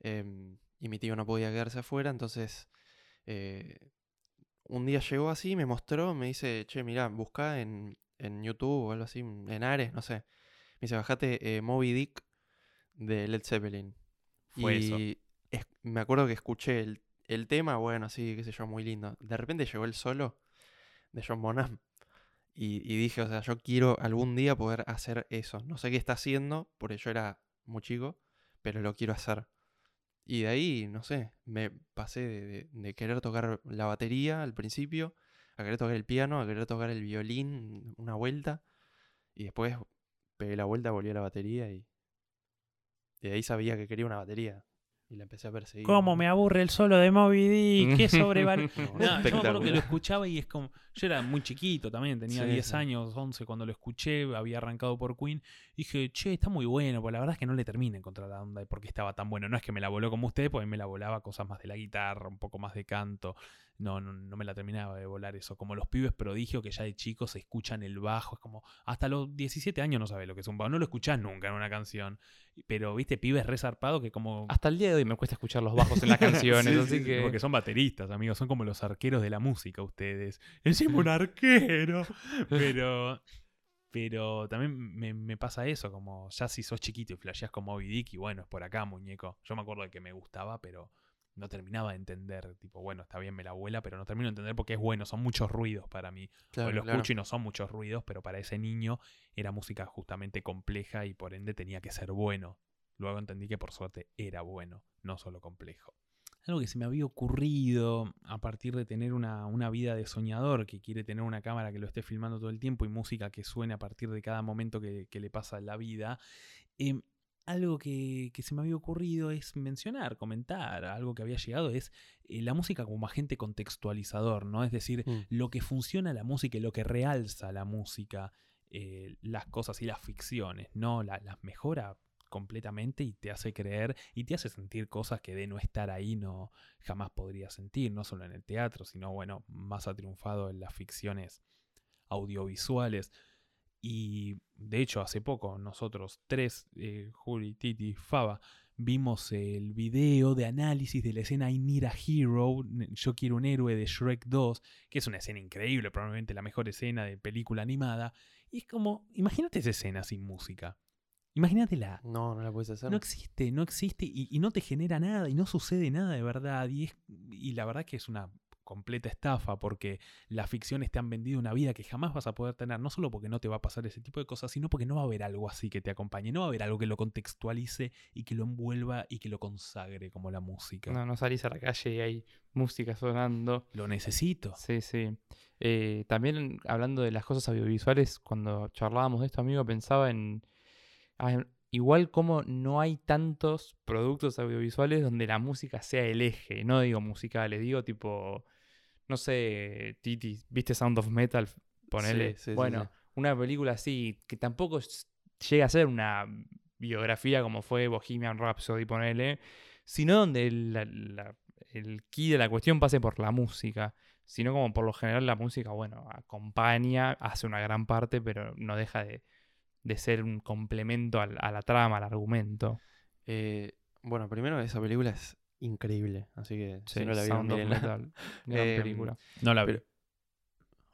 em, y mi tío no podía quedarse afuera, entonces eh, un día llegó así, me mostró, me dice, che, mirá, busca en, en YouTube o algo así, en Ares, no sé. Me dice, bajate eh, Moby Dick de Led Zeppelin. Fue y es- me acuerdo que escuché el, el tema, bueno, sí, qué sé yo, muy lindo. De repente llegó el solo de John Bonham. Y, y dije, o sea, yo quiero algún día poder hacer eso. No sé qué está haciendo, porque yo era muy chico, pero lo quiero hacer. Y de ahí, no sé, me pasé de, de- de querer tocar la batería al principio, a querer tocar el piano, a querer tocar el violín una vuelta. Y después pegué la vuelta, volví a la batería y, y de ahí sabía que quería una batería. Y la empecé a perseguir. ¿Cómo me aburre el solo de Moby Dick? ¿Qué sobreval... No, No, yo me acuerdo que lo escuchaba y es como. Yo era muy chiquito también, tenía Sí, 10 sí. años, 11 cuando lo escuché, había arrancado por Queen. Y dije, che, está muy bueno, pero la verdad es que no le terminé contra la onda de por qué estaba tan bueno. No es que me la voló como usted, porque me la volaba cosas más de la guitarra, un poco más de canto. No, no, no me la terminaba de volar eso. Como los pibes prodigio que ya de chicos escuchan el bajo, es como. Hasta los 17 años no sabes lo que es un bajo, no lo escuchás nunca en una canción. Pero, viste, pibes resarpados que como. Hasta el día de hoy me cuesta escuchar los bajos en las canciones, Sí, así sí, sí, que. Porque son bateristas, amigos. Son como los arqueros de la música, ustedes. Encima un arquero. Pero. Pero también me, me pasa eso, como ya si sos chiquito y flasheás con Moby Dick, y bueno, es por acá, muñeco. Yo me acuerdo de que me gustaba, pero no terminaba de entender. Tipo, bueno, está bien, me la abuela, pero no termino de entender porque es bueno, son muchos ruidos para mí. Claro, lo claro. escucho y no son muchos ruidos, pero para ese niño era música justamente compleja y por ende tenía que ser bueno. Luego entendí que por suerte era bueno, no solo complejo. Algo que se me había ocurrido a partir de tener una, una vida de soñador, que quiere tener una cámara que lo esté filmando todo el tiempo y música que suene a partir de cada momento que, que le pasa en la vida. em, algo que, que se me había ocurrido es mencionar, comentar, algo que había llegado es eh, la música como agente contextualizador, ¿no? Es decir, Mm. lo que funciona la música y lo que realza la música, eh, las cosas y las ficciones, ¿no? La- las mejora completamente y te hace creer y te hace sentir cosas que de no estar ahí no jamás podrías sentir, no solo en el teatro, sino bueno, más ha triunfado en las ficciones audiovisuales. Y de hecho, hace poco nosotros tres, eh, Juli, Titi, Faba, vimos el video de análisis de la escena I Need a Hero, Yo quiero un héroe de Shrek 2, que es una escena increíble, probablemente la mejor escena de película animada. Y es como, imagínate esa escena sin música. Imagínatela. No, no la puedes hacer. No existe, no existe y, y no te genera nada y no sucede nada de verdad. Y, es, y la verdad que es una completa estafa porque las ficciones te han vendido una vida que jamás vas a poder tener, no solo porque no te va a pasar ese tipo de cosas, sino porque no va a haber algo así que te acompañe, no va a haber algo que lo contextualice y que lo envuelva y que lo consagre como la música. No, no salís a la calle y hay música sonando. Lo necesito. Sí, sí. Eh, también hablando de las cosas audiovisuales, cuando charlábamos de esto, amigo, pensaba en. ah, en- igual como no hay tantos productos audiovisuales donde la música sea el eje. No digo musicales, digo tipo. No sé, Titi, ¿viste Sound of Metal? Ponele. Sí, sí, bueno, sí. una película así, que tampoco llega a ser una biografía como fue Bohemian Rhapsody, ponele, sino donde la- la- el key de la cuestión pase por la música, sino como por lo general la música, bueno, acompaña, hace una gran parte, pero no deja de, de ser un complemento al- a la trama, al argumento. Eh, bueno, primero esa película es increíble, así que si no la vieron, gran Em, película. No la vi. pero-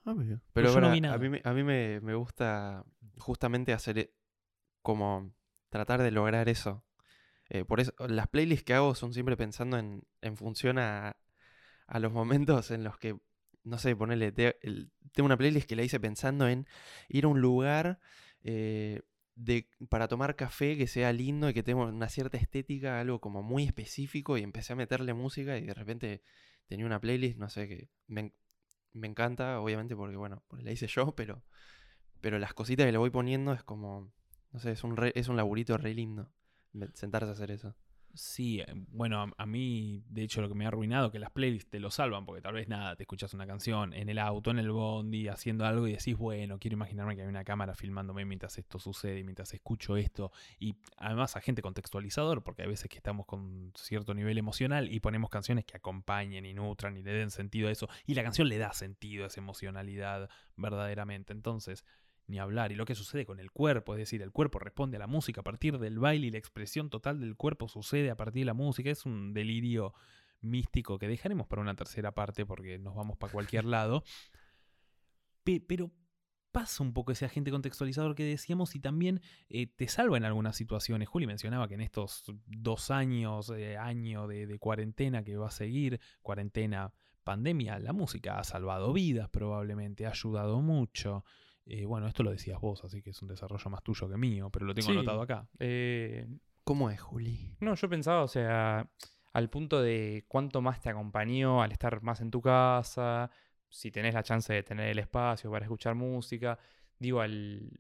Ah, mira. Pero Pero yo no bueno, vi a mí, me- a mí me, me gusta justamente hacer e- como tratar de lograr eso. Eh, por eso, las playlists que hago son siempre pensando en, en función a, a los momentos en los que, no sé, ponerle, tengo una playlist que la hice pensando en ir a un lugar, eh, de, para tomar café que sea lindo y que tenga una cierta estética, algo como muy específico, y empecé a meterle música y de repente tenía una playlist, no sé, que me, me encanta, obviamente, porque bueno, la hice yo, pero, pero las cositas que le voy poniendo es como, no sé, es un, re- es un laburito re lindo, sentarse a hacer eso. Sí, eh, bueno, a, a mí, de hecho, lo que me ha arruinado que las playlists te lo salvan, porque tal vez nada, te escuchas una canción en el auto, en el bondi, haciendo algo y decís, bueno, quiero imaginarme que hay una cámara filmándome mientras esto sucede y mientras escucho esto. Y además, agente contextualizador, porque hay veces que estamos con cierto nivel emocional y ponemos canciones que acompañen y nutran y le den sentido a eso. Y la canción le da sentido a esa emocionalidad verdaderamente. Entonces, ni hablar. Y lo que sucede con el cuerpo, es decir, el cuerpo responde a la música a partir del baile y la expresión total del cuerpo sucede a partir de la música. Es un delirio místico que dejaremos para una tercera parte porque nos vamos para cualquier lado. Pe- pero pasa un poco ese agente contextualizador que decíamos y también eh, te salva en algunas situaciones. Juli mencionaba que en estos dos años, eh, año de, de cuarentena que va a seguir, cuarentena, pandemia, la música ha salvado vidas probablemente, ha ayudado mucho. Eh, bueno, esto lo decías vos, así que es un desarrollo más tuyo que mío, pero lo tengo Sí. anotado acá. Eh, ¿Cómo es, Juli? no, yo pensaba, o sea, al punto de cuánto más te acompañó al estar más en tu casa, si tenés la chance de tener el espacio para escuchar música. Digo, al,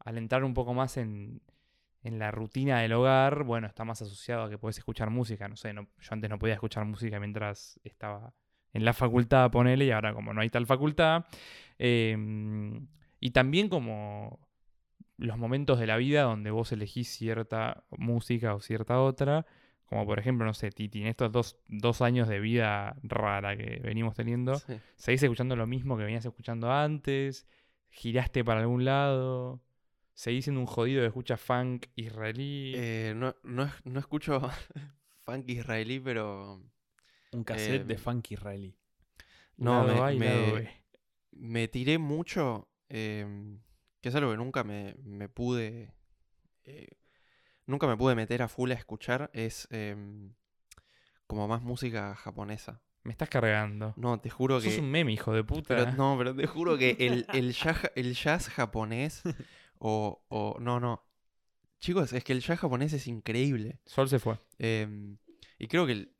al entrar un poco más en, en la rutina del hogar, bueno, está más asociado a que podés escuchar música. No sé, no- yo antes no podía escuchar música mientras estaba en la facultad, ponele, y ahora como no hay tal facultad. em, y también como los momentos de la vida donde vos elegís cierta música o cierta otra. Como por ejemplo, no sé, Titi, en estos dos, dos años de vida rara que venimos teniendo, Sí. ¿seguís escuchando lo mismo que venías escuchando antes? ¿Giraste para algún lado? ¿Seguís siendo un jodido que escucha funk israelí? Eh, no, no, es- no escucho funk israelí, pero Un cassette de Eh, funk israelí. no, Lado me, me- me tiré mucho, em, que es algo que nunca me, me pude, eh, nunca me pude meter a full a escuchar, es em, como más música japonesa. Me estás cargando. No, te juro Sos que... un meme, hijo de puta. Pero, no, pero te juro que el, el, jazz, el jazz japonés o, o... No, no. Chicos, es que el jazz japonés es increíble. Sol se fue. Em, y creo que... el-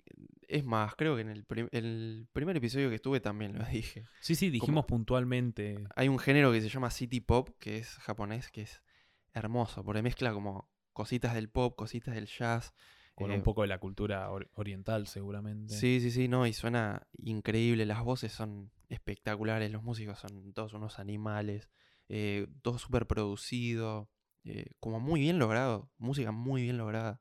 es más, creo que en el, prim- el primer episodio que estuve también lo dije. Sí, sí, dijimos puntualmente. Hay un género que se llama City Pop, que es japonés, que es hermoso, porque mezcla como cositas del pop, cositas del jazz. Con eh, un poco de la cultura or- oriental, seguramente. Sí, sí, sí, no, y suena increíble, las voces son espectaculares, los músicos son todos unos animales, eh, todo súper producido, eh, como muy bien logrado, música muy bien lograda.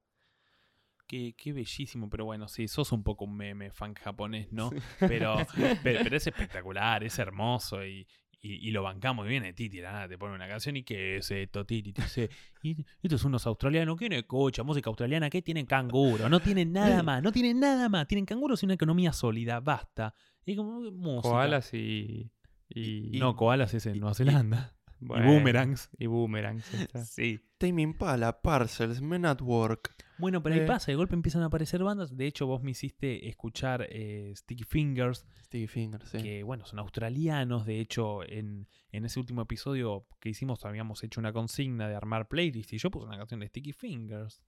Qué, qué bellísimo, pero bueno, sí, sos un poco un meme funk japonés, ¿no? Pero, pero, pero es espectacular, es hermoso y, y, y lo bancamos. Y viene Titi, de la nada te pone una canción y ¿qué es esto, Titi? Te dice, "Y estos son unos australianos, ¿quién escucha música australiana? ¿Qué tienen canguro? No tienen nada más, no tienen nada más. Tienen canguros y una economía sólida, basta. Y como música. Koalas y. y, No, koalas es en y- Nueva y- Zelanda. bueno, y boomerangs. Y boomerangs. está. Sí. Tame Impala, Parcels, Men at Work. Bueno, pero ahí Eh. pasa, de golpe empiezan a aparecer bandas. De hecho, vos me hiciste escuchar eh, Sticky Fingers, Sticky Fingers, sí. que bueno, son australianos. De hecho, en, en ese último episodio que hicimos habíamos hecho una consigna de armar playlist y yo puse una canción de Sticky Fingers.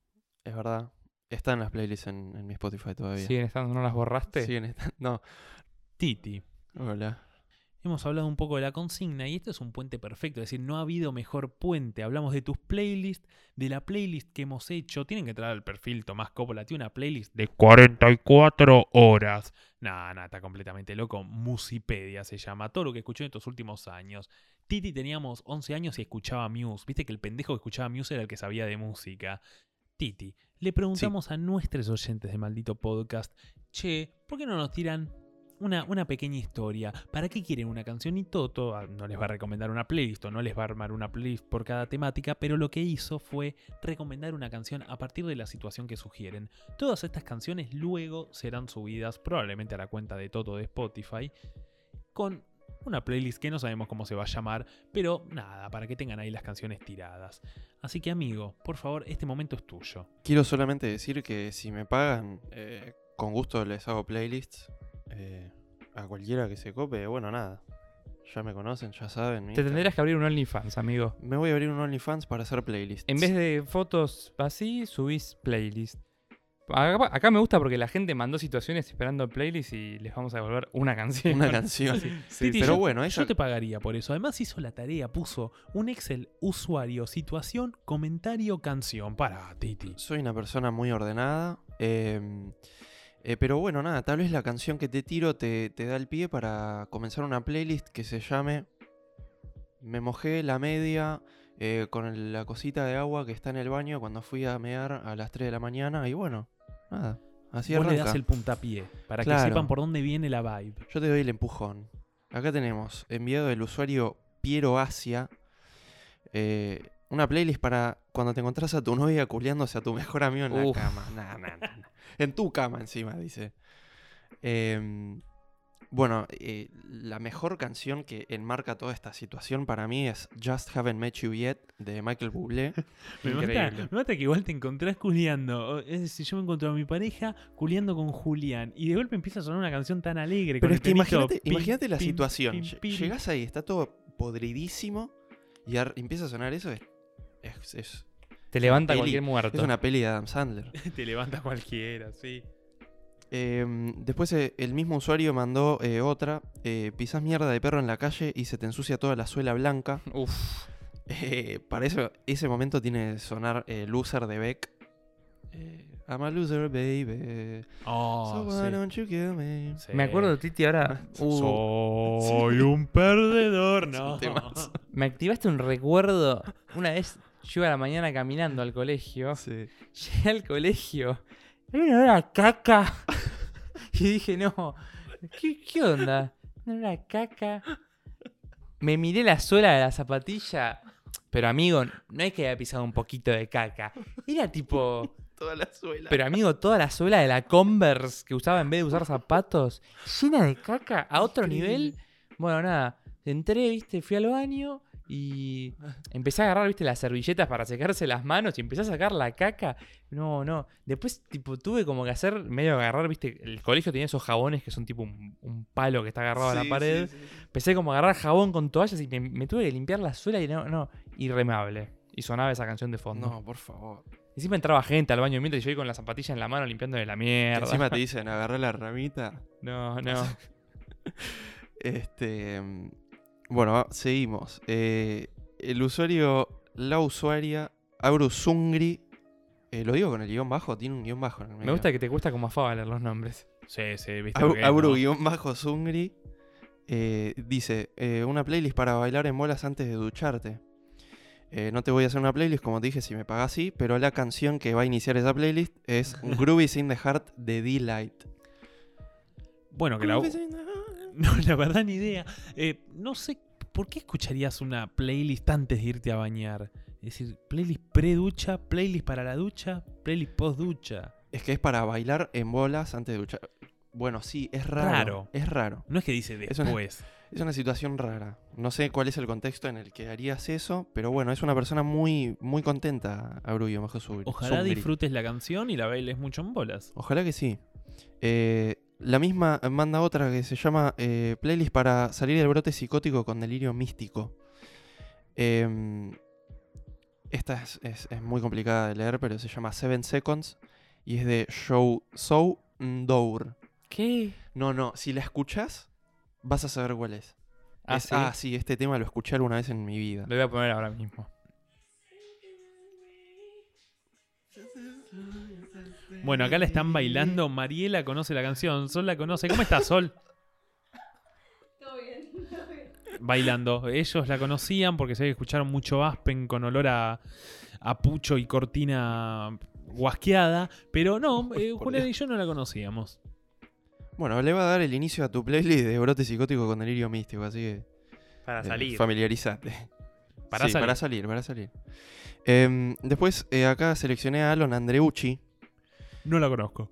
Es verdad. Está en las playlists en, en mi Spotify todavía. ¿Siguen estando? ¿No las borraste? Siguen estando. No, Titi. hola. Hemos hablado un poco de la consigna y esto es un puente perfecto, es decir, no ha habido mejor puente. Hablamos de tus playlists, de la playlist que hemos hecho. Tienen que entrar al perfil Tomás Coppola, tiene una playlist de 44 horas. Nada, nada, está completamente loco. Musipedia se llama, todo lo que escuchó en estos últimos años. Titi teníamos 11 años y escuchaba Muse. Viste que el pendejo que escuchaba Muse era el que sabía de música. Titi, le preguntamos a nuestros oyentes de Maldito Podcast, che, ¿por qué no nos tiran una, pequeña historia. ¿Para qué quieren una canción? Y Toto ah, no les va a recomendar una playlist o no les va a armar una playlist por cada temática, pero lo que hizo fue recomendar una canción a partir de la situación que sugieren. Todas estas canciones luego serán subidas probablemente a la cuenta de Toto de Spotify con una playlist que no sabemos cómo se va a llamar, pero nada, para que tengan ahí las canciones tiradas. Así que amigo, por favor, este momento es tuyo. Quiero solamente decir que si me pagan, eh, con gusto les hago playlists. Eh, a cualquiera que se cope, bueno, nada. ya me conocen, ya saben. Te Instagram. tendrías que abrir un OnlyFans, amigo. Me voy a abrir un OnlyFans para hacer playlists. En vez de fotos así, subís playlist. Acá, acá me gusta porque la gente mandó situaciones esperando playlist y les vamos a devolver una canción. Una canción. Titi, pero yo- bueno, esa- Yo te pagaría por eso. Además hizo la tarea, puso un Excel usuario, situación, comentario, canción. Para, Titi. Soy una persona muy ordenada. em, eh, pero bueno, nada, tal vez la canción que te tiro te, te da el pie para comenzar una playlist que se llame Me mojé la media eh, con la cosita de agua que está en el baño cuando fui a mear a las 3 de la mañana. Y bueno, nada, así Vos le arranca. das el puntapié para que sepan por dónde viene la vibe. Yo te doy el empujón. Acá tenemos enviado del usuario Piero Asia. eh, una playlist para cuando te encontrás a tu novia culiándose a tu mejor amigo en la cama. Nah, nah, nah, nah. En tu cama encima, dice. Em, bueno, eh, la mejor canción que enmarca toda esta situación para mí es Just Haven't Met You Yet de Michael Bublé. Me mata, me mata que igual te encontrás culiando. Es decir, yo me encuentro a mi pareja culiando con Julián y de golpe empieza a sonar una canción tan alegre. Pero es que imagínate, la situación. pim. Llegás ahí, está todo podridísimo y empieza a sonar eso. Es, es, es- Te levanta peli. cualquier muerto. es una peli de Adam Sandler. Te levanta cualquiera, sí. Em, después eh, el mismo usuario mandó eh, otra. eh, pisás mierda de perro en la calle y se te ensucia toda la suela blanca. Uf. Eh, para eso, ese momento tiene que sonar eh, Loser de Beck. Eh, I'm a loser, baby. Oh, so why sí. don't you kill me? Sí. Me acuerdo, Titi, ahora. uh, Soy un perdedor, no. me activaste un recuerdo. Una vez yo iba a la mañana caminando al colegio. Sí. Llegué al colegio. Hay una olor a caca. y dije, no. ¿Qué, qué onda? Una caca. Me miré la suela de la zapatilla. Pero amigo, no es que haya pisado un poquito de caca. Era tipo. Toda la suela. Pero amigo, toda la suela de la Converse que usaba en vez de usar zapatos, llena de caca a otro nivel. Bueno, nada, entré, viste, fui al baño y empecé a agarrar, viste, las servilletas para secarse las manos y empecé a sacar la caca. No, no. Después, tipo, tuve como que hacer, medio agarrar, viste, el colegio tenía esos jabones que son tipo un, un palo que está agarrado a la pared. sí, sí, sí. Empecé como a agarrar jabón con toallas y me, me tuve que limpiar la suela y no, no, irremable. Y sonaba esa canción de fondo. No, por favor. Encima entraba gente al baño mientras yo iba con la zapatilla en la mano limpiándole la mierda. Encima te dicen, agarrá la ramita. No, no. Este. Bueno, seguimos. Eh, el usuario, la usuaria, Abrusungri. eh, lo digo con el guion bajo, tiene un guion bajo en el Me gusta que te cuesta como afaba leer los nombres. Sí, sí, viste. Abru, Abru ¿no? guion bajo Sungri. eh, dice: eh, Una playlist para bailar en bolas antes de ducharte. Eh, no te voy a hacer una playlist como te dije si me pagas sí, pero la canción que va a iniciar esa playlist es Groovies in the Heart de D-Light. Bueno, que la. No, la verdad ni idea. Eh, no sé, ¿por qué escucharías una playlist antes de irte a bañar? Es decir, playlist pre-ducha, playlist para la ducha, playlist post-ducha. Es que es para bailar en bolas antes de duchar. Bueno, sí, es raro. Raro. Es raro. No es que dice Es una- después. Es una situación rara. No sé cuál es el contexto en el que harías eso, pero bueno, es una persona muy, muy contenta, Abrullo, bajo su Ojalá disfrutes la canción y la bailes mucho en bolas. Ojalá que sí. Eh, la misma manda otra que se llama eh, Playlist para salir del brote psicótico con delirio místico. Em, esta es, es- es muy complicada de leer, pero se llama Seven Seconds y es de Show So Ndour. ¿Qué? No, no, si la escuchas, vas a saber cuál es. Ah, Es- ¿sí? ah, sí, este tema lo escuché alguna vez en mi vida. Lo voy a poner ahora mismo. Bueno, acá la están bailando. Mariela conoce la canción. Sol la conoce. ¿Cómo estás, Sol? Todo bien, todo bien. Bailando. Ellos la conocían porque se escucharon mucho Aspen con olor a, a pucho y cortina guasqueada. Pero no, eh, Julián y yo no la conocíamos. Bueno, le va a dar el inicio a tu playlist de brote psicótico con delirio místico, así que Para eh, salir. familiarizate. Para Sí, salir. para salir, para salir. Em, después, eh, acá seleccioné a Alon Andreucci. No la conozco.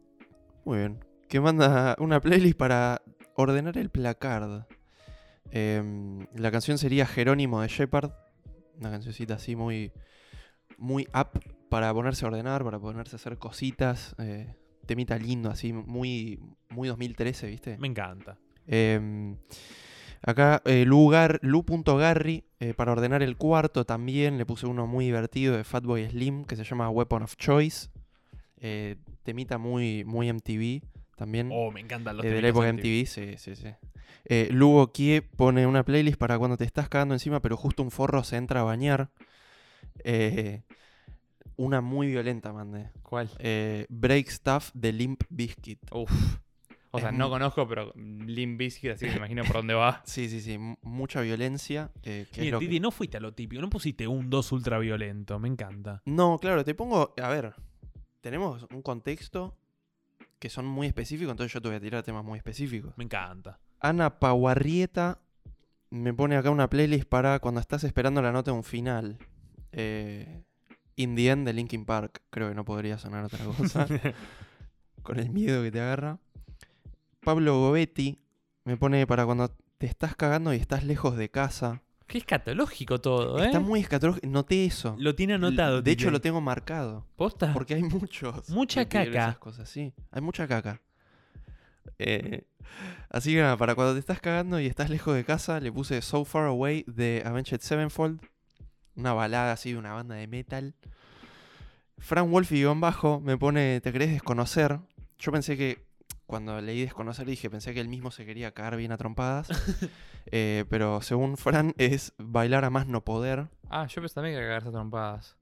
Muy bien. Que manda una playlist para ordenar el placard. Em, la canción sería Jerónimo de Shepard. Una cancioncita así muy. Muy up para ponerse a ordenar, para ponerse a hacer cositas. eh, temita lindo, así, muy, muy 2013, ¿viste? Me encanta. Em, Acá eh, lugar, Lu.Garry, eh, para ordenar el cuarto también le puse uno muy divertido de Fatboy Slim que se llama Weapon of Choice. Eh, temita muy, muy MTV también. Oh, me encantan los eh, de la época MTV. MTV, sí, sí, sí. Eh, Lugo Kie pone una playlist para cuando te estás cagando encima, pero justo un forro se entra a bañar. Eh, una muy violenta, mandé. ¿Cuál? Eh, Break Stuff de Limp Bizkit. Uf. O Es sea, no conozco, pero Limp Bizkit, así que me imagino por dónde va. Sí, sí, sí. mu- Mucha violencia. eh, que que- Titi, no fuiste a lo típico, no pusiste un 2 ultra violento, me encanta. No, claro, te pongo. A ver, tenemos un contexto que son muy específicos, entonces yo te voy a tirar temas muy específicos. Me encanta. Ana Paguarrieta me pone acá una playlist para cuando estás esperando la nota de un final. Eh, In the End de Linkin Park. Creo que no podría sonar otra cosa. con el miedo que te agarra. Pablo Gobetti me pone para cuando te estás cagando y estás lejos de casa. Qué escatológico todo, ¿eh? Está muy escatológico. Noté eso. Lo tiene anotado. De hecho, lo tengo marcado. ¿Posta? Porque hay muchos. Mucha caca. Esas cosas, sí. Hay mucha caca. Eh, así que nada, para cuando te estás cagando y estás lejos de casa, le puse So Far Away de Avenged Sevenfold. Una balada así de una banda de metal. Frank Wolf y guion bajo me pone Te querés desconocer. Yo pensé que cuando leí desconocer dije, pensé que él mismo se quería cagar bien a trompadas. Eh, pero según Fran es bailar a más no poder. Ah, yo pensé también que cagarse a trompadas.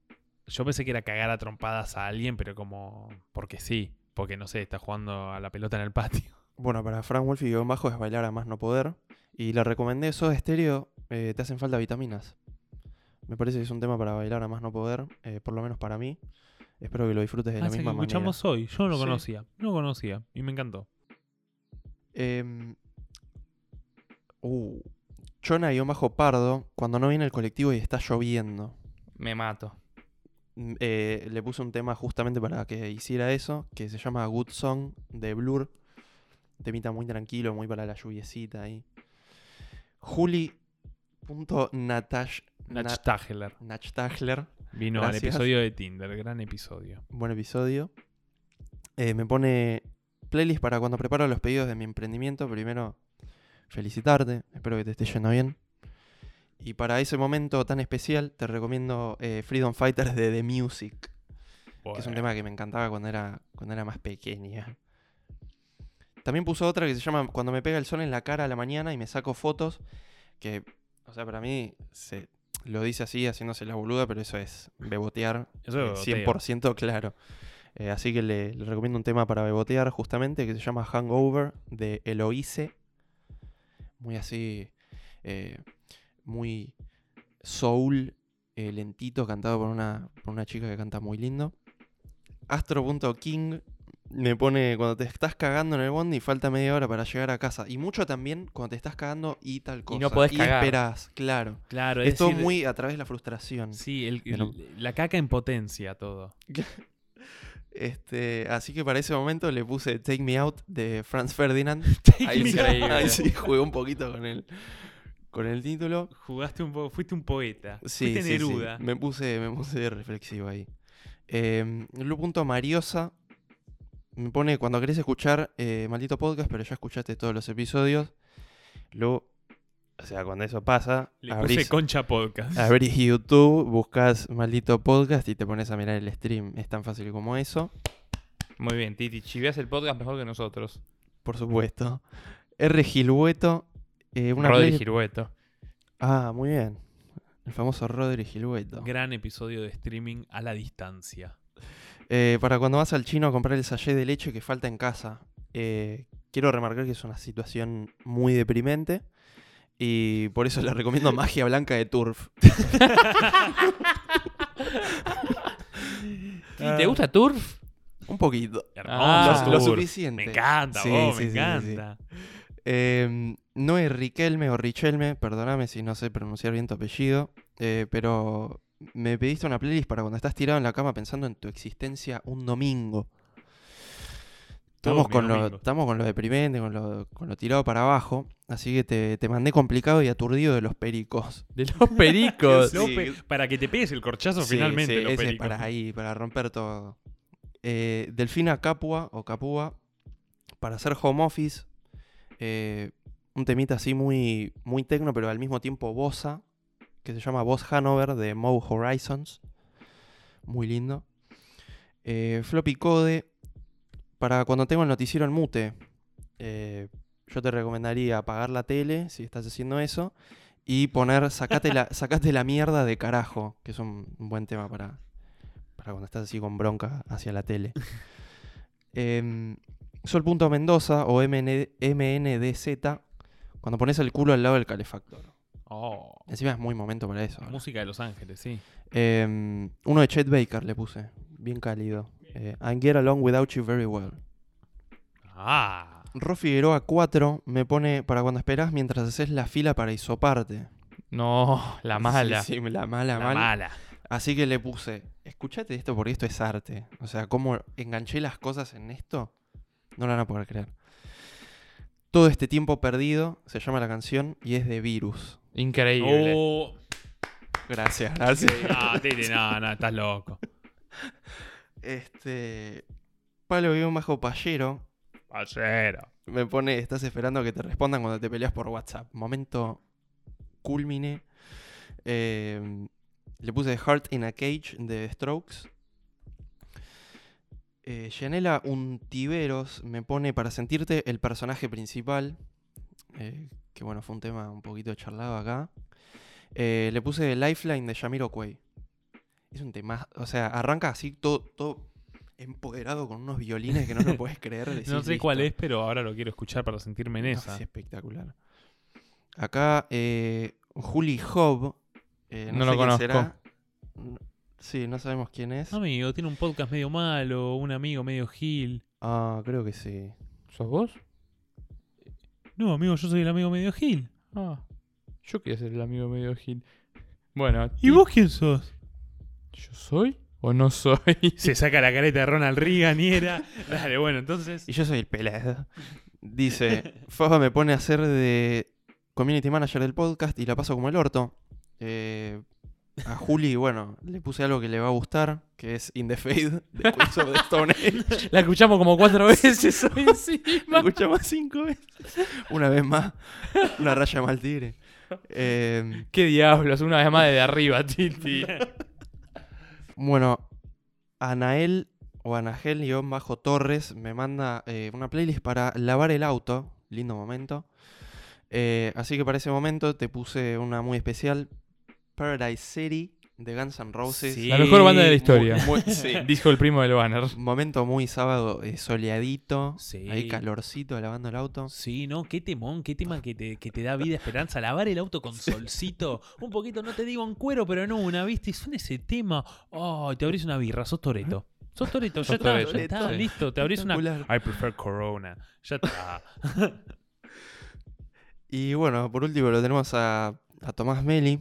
Yo pensé que era cagar a trompadas a alguien, pero como. Porque sí. Porque no sé, está jugando a la pelota en el patio. Bueno, para Frank Wolf y guion bajo es bailar a más no poder. Y le recomendé eso de estéreo, eh, te hacen falta vitaminas. Me parece que es un tema para bailar a más no poder, eh, por lo menos para mí. Espero que lo disfrutes de Ah, la que misma manera. escuchamos hoy. Yo no lo Sí. conocía. No lo conocía. Y me encantó. Em, uh, Chona-Pardo, cuando no viene el colectivo y está lloviendo. Me mato. Mm, eh, le puse un tema justamente para que hiciera eso, que se llama Good Song de Blur. Un temita muy tranquilo, muy para la lluviecita ahí. Juli.natash Nach Tagler. Nachtagler, Vino Gracias. al episodio de Tinder. Gran episodio. buen episodio. Eh, me pone playlist para cuando preparo los pedidos de mi emprendimiento. Primero, felicitarte, espero que te esté yendo bien. Y para ese momento tan especial, te recomiendo eh, Freedom Fighters de The Music. que es un tema que me encantaba cuando era, cuando era más pequeña. También puso otra que se llama Cuando me pega el sol en la cara a la mañana y me saco fotos, que, o sea, para mí se lo dice así, haciéndose la boluda, pero eso es bebotear, Eso eh, es 100% claro. Eh, así que le, le recomiendo un tema para bebotear justamente que se llama Hangover de Eloise. Muy así, eh, muy soul, eh, lentito, cantado por una, por una chica que canta muy lindo. Astro.king me pone cuando te estás cagando en el bondi y falta media hora para llegar a casa. Y mucho también cuando te estás cagando y tal cosa. no podés cagar. esperás, claro. Claro, Es, decir, muy a través de la frustración. Sí, el- Pero- el- la caca en potencia todo. Este, así que para ese momento le puse Take Me Out de Franz Ferdinand. Ahí, Me sí, Out. Increíble. ahí sí jugué un poquito con el, con el título. Jugaste un poco, fuiste un poeta. Sí, fuiste sí, sí. Neruda. Me puse, me puse reflexivo ahí. Eh, Lu. Mariosa me pone cuando querés escuchar eh, maldito podcast, pero ya escuchaste todos los episodios. Lu, o sea, cuando eso pasa, Le abrís, puse concha podcast. abrís YouTube, buscas maldito podcast y te pones a mirar el stream. Es tan fácil como eso. Muy bien, Titi. Chiveas el podcast mejor que nosotros. por supuesto. R. Gilhueto. eh, una Rodri Girueto. Ah, muy bien. El famoso Rodri Gilhueto. Gran episodio de streaming a la distancia. Eh, para cuando vas al chino a comprar el sachet de leche que falta en casa. Eh, quiero remarcar que es una situación muy deprimente. Y por eso le recomiendo Magia Blanca de Turf. ¿Y ¿Te gusta Turf? Un poquito. Hermoso. Ah, lo, suficiente. Me encanta, Sí, vos, sí, me sí, sí, sí. encanta. Eh, no es Riquelme o Richelme, perdóname si no sé pronunciar bien tu apellido, eh, pero me pediste una playlist para cuando estás tirado en la cama pensando en tu existencia un domingo. Estamos con, lo, domingos. estamos con lo deprimente, con lo, con lo tirado para abajo, así que te, te mandé complicado y aturdido de los pericos. De los pericos. Sí. Para que te pegues el corchazo Sí, finalmente, sí, lo ese para ahí, para romper todo. Eh, Delfina Capua o Capua, para hacer home office, eh, un temita así muy, muy tecno, pero al mismo tiempo bossa, que se llama Boss Hanover de Mo Horizons. Muy lindo. Eh, floppy Code, para cuando tengo el noticiero en mute, eh, yo te recomendaría apagar la tele si estás haciendo eso y poner sacate la, sacate la mierda de carajo, que es un, un buen tema para, para cuando estás así con bronca hacia la tele. Em, Sol.Mendoza o MN MNDZ, cuando pones el culo al lado del calefactor. Oh, Encima es muy momento para eso. música de Los Ángeles, sí. Em, uno de Chet Baker le puse, bien cálido. Eh, I Get Along Without You Very Well. Ah, Ro Figueroa 4 me pone para cuando esperás mientras haces la fila para isoparte. No, la mala. Sí, sí, la mala, la mala. mala. Así que le puse, escuchate esto porque esto es arte. O sea, cómo enganché las cosas en esto, no lo van a poder creer. Todo este tiempo perdido se llama la canción y es de Virus. Increíble. Oh, Gracias, gracias. no, Titi, no, no, estás loco. Este. Pablo guion bajo Pallero Pallero. me pone, estás esperando que te respondan cuando te peleas por WhatsApp. Momento culmine. Eh, le puse Heart in a Cage de Strokes. Eh, Yanela Untiveros me pone para sentirte el personaje principal. eh, que bueno, fue un tema un poquito charlado acá. Eh, le puse Lifeline de Yamiro Quay. Es un tema. O sea, arranca así todo, todo empoderado con unos violines que no lo puedes creer. No sé cuál "Listo". es, pero ahora lo quiero escuchar para sentirme en No, esa. sí, espectacular. Acá, eh, Juli Hobb. eh, no, No sé lo conozco. será. Sí, no sabemos quién es. Amigo, tiene un podcast medio malo, un amigo medio gil. Ah, creo que sí. ¿Sos vos? No, amigo, yo soy el amigo medio gil. Ah, yo quería ser el amigo medio Gil. Bueno, ¿Y vos quién sos? ¿yo soy o no soy? Se saca la careta de Ronald Reagan y era. Dale, bueno, entonces. Y yo soy el pelado. Dice, Fafa me pone a ser de community manager del podcast y la paso como el orto. Eh, a Juli, bueno, le puse algo que le va a gustar, que es In the Fade de Queens of the Stone Age. La escuchamos como cuatro veces hoy encima. escuchamos cinco veces. Una vez más. Una raya mal tigre. Eh, Qué diablos, una vez más desde arriba, Titi. bueno, Anael o Anagel guion bajo Torres me manda eh, una playlist para lavar el auto. Lindo momento. Eh, así que para ese momento te puse una muy especial. Paradise City de Guns N' Roses. Sí. La mejor banda de la historia. Muy- muy- sí. Dijo el primo del banner. Momento muy sábado eh, soleadito. Sí. Ahí calorcito lavando el auto. Sí, no, qué temón, qué tema que te, que te da vida, esperanza. Lavar el auto con solcito. Un poquito, no te digo en cuero, pero no una, ¿viste? Y suena ese tema. Oh, te abrís una birra, sos Toreto. Sos Toreto, ya está, ya está, sí. listo. Te abrís una. I prefer Corona. Ya está. Y bueno, por último lo tenemos a, a Tomás Meli,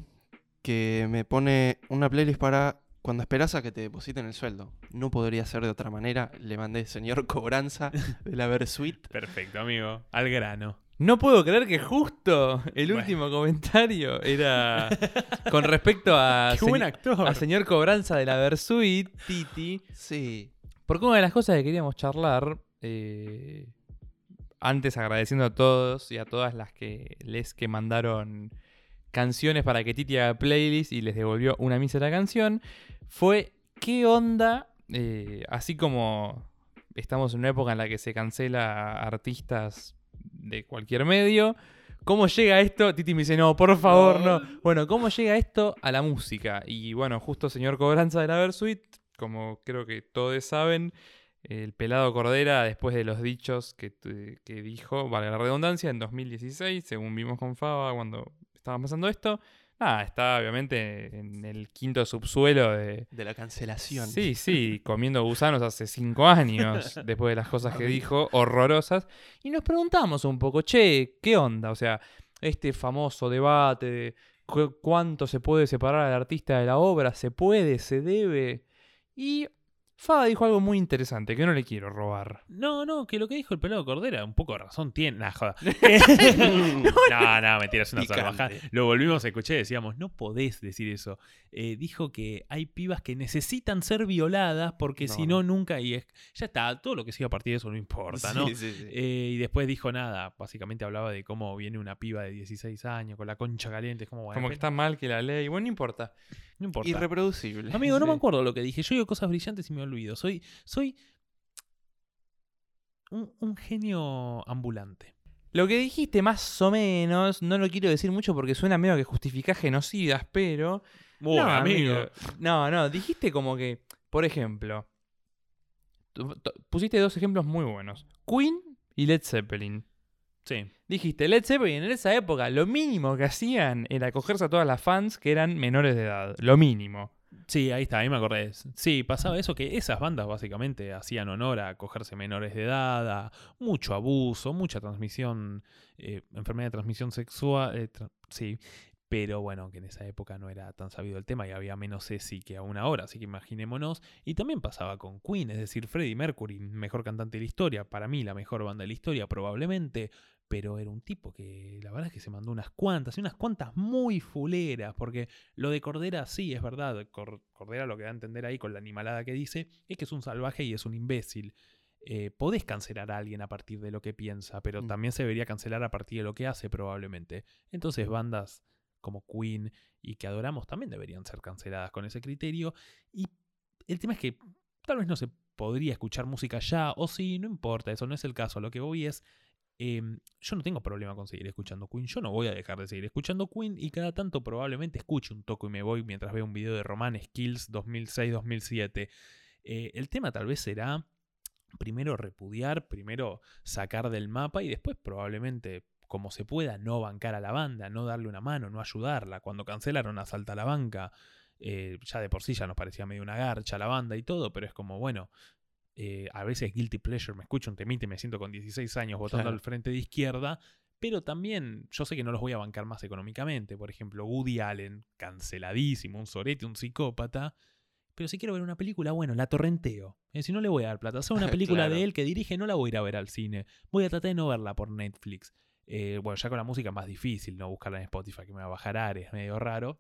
que me pone una playlist para cuando esperas a que te depositen el sueldo. No podría ser de otra manera. Le mandé señor cobranza de la Versuit. Perfecto, amigo. Al grano. No puedo creer que justo el Bueno. último comentario era con respecto a, Qué buen actor. a señor Cobranza de la Versuit, Titi. Sí. Porque una de las cosas que queríamos charlar, eh, antes agradeciendo a todos y a todas las que les que mandaron canciones para que Titi haga playlist y les devolvió una mísera canción, fue qué onda, eh, así como estamos en una época en la que se cancela a artistas de cualquier medio, ¿cómo llega esto? Titi me dice, no, por favor, no. Bueno, ¿cómo llega esto a la música? Y bueno, justo señor Cobranza de la Versuit, como creo que todos saben, el pelado Cordera, después de los dichos que, tu- que dijo, vale la redundancia, en 2016, según vimos con Faba cuando estaba pasando esto, nada, está obviamente en el quinto subsuelo de... De la cancelación. Sí, sí, comiendo gusanos hace cinco años, después de las cosas que dijo, horrorosas. Y nos preguntamos un poco, che, ¿qué onda? O sea, este famoso debate de cu- cuánto se puede separar al artista de la obra, ¿se puede, se debe? Y Faba dijo algo muy interesante que no le quiero robar. No, no, que lo que dijo el pelado Cordera, un poco de razón tiene. Nah, joda. no, no, mentira, es una salvajada. Lo volvimos a escuchar y decíamos, no podés decir eso. Eh, dijo que hay pibas que necesitan ser violadas porque No, si no, nunca. Y es, ya está, todo lo que siga a partir de eso no importa, ¿no? Sí, sí. Eh, y después dijo nada, básicamente hablaba de cómo viene una piba de 16 años con la concha caliente, es como, bueno, Como que está mal que la ley. Bueno, no importa. no importa. Irreproducible. Amigo, no me acuerdo lo que dije. Yo digo cosas brillantes y me olvido. Soy, soy un, un genio ambulante. Lo que dijiste más o menos, no lo quiero decir mucho porque suena medio que justificás genocidas, pero... Bueno, no, amigo. No, no, dijiste como que, por ejemplo, pusiste dos ejemplos muy buenos. Queen y Led Zeppelin. Sí. Dijiste, Led Zeppelin en esa época lo mínimo que hacían era cogerse a todas las fans que eran menores de edad. Lo mínimo. Sí, ahí está, ahí me acordé. Sí, pasaba eso que esas bandas básicamente hacían honor a cogerse menores de edad, mucho abuso, mucha transmisión, eh, enfermedad de transmisión sexual, eh, sí. Pero bueno, que en esa época no era tan sabido el tema y había menos ESI que aún ahora, así que imaginémonos. Y también pasaba con Queen, es decir, Freddie Mercury, mejor cantante de la historia, para mí la mejor banda de la historia probablemente, pero era un tipo que la verdad es que se mandó unas cuantas, y unas cuantas muy fuleras, porque lo de Cordera sí es verdad, Cor- Cordera lo que da a entender ahí con la animalada que dice es que es un salvaje y es un imbécil. Eh, podés cancelar a alguien a partir de lo que piensa, pero Mm. también se debería cancelar a partir de lo que hace probablemente. Entonces bandas como Queen y que adoramos también deberían ser canceladas con ese criterio. Y el tema es que tal vez no se podría escuchar música ya, o sí, no importa, eso no es el caso. Lo que voy es, em, yo no tengo problema con seguir escuchando Queen, yo no voy a dejar de seguir escuchando Queen y cada tanto probablemente escuche un toco y me voy mientras veo un video de Roman Skills 2006-2007. Eh, el tema tal vez será primero repudiar, primero sacar del mapa y después probablemente como se pueda no bancar a la banda, no darle una mano, no ayudarla. Cuando cancelaron Asalta a la banca, eh, ya de por sí ya nos parecía medio una garcha la banda y todo, pero es como, bueno, eh, a veces guilty pleasure, me escucho un temite y me siento con 16 años votando Claro. al frente de izquierda, pero también yo sé que no los voy a bancar más económicamente. Por ejemplo, Woody Allen, canceladísimo, un sorete, un psicópata. Pero si quiero ver una película, bueno, la torrenteo. Eh, si no le voy a dar plata, sea una película Claro. de él que dirige, no la voy a ir a ver al cine. Voy a tratar de no verla por Netflix. Eh, bueno, ya con la música es más difícil, no buscarla en Spotify, que me va a bajar Ares, medio raro.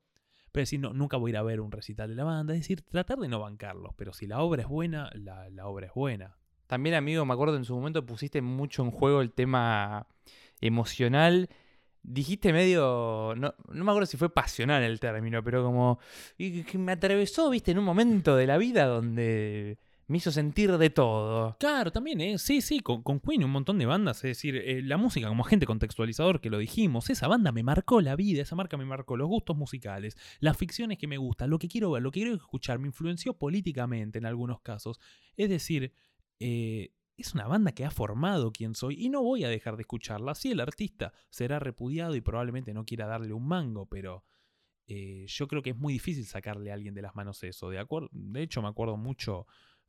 Pero si no, nunca voy a ir a ver un recital de la banda. Es decir, tratar de no bancarlos. Pero si la obra es buena, la, la obra es buena. También, amigo, me acuerdo en su momento pusiste mucho en juego el tema emocional. Dijiste medio. No, no me acuerdo si fue pasional el término, pero como. y que me atravesó, viste, en un momento de la vida donde me hizo sentir de todo. Claro, también, ¿eh? Sí, sí, con, con Queen un montón de bandas. Es decir, eh, la música como agente contextualizador, que lo dijimos, esa banda me marcó la vida, esa marca me marcó los gustos musicales, las ficciones que me gustan, lo que quiero ver, lo que quiero escuchar, me influenció políticamente en algunos casos. Es decir, eh, es una banda que ha formado quien soy y no voy a dejar de escucharla. Sí, el artista será repudiado y probablemente no quiera darle un mango, pero eh, yo creo que es muy difícil sacarle a alguien de las manos eso. De, acuer- de hecho, me acuerdo mucho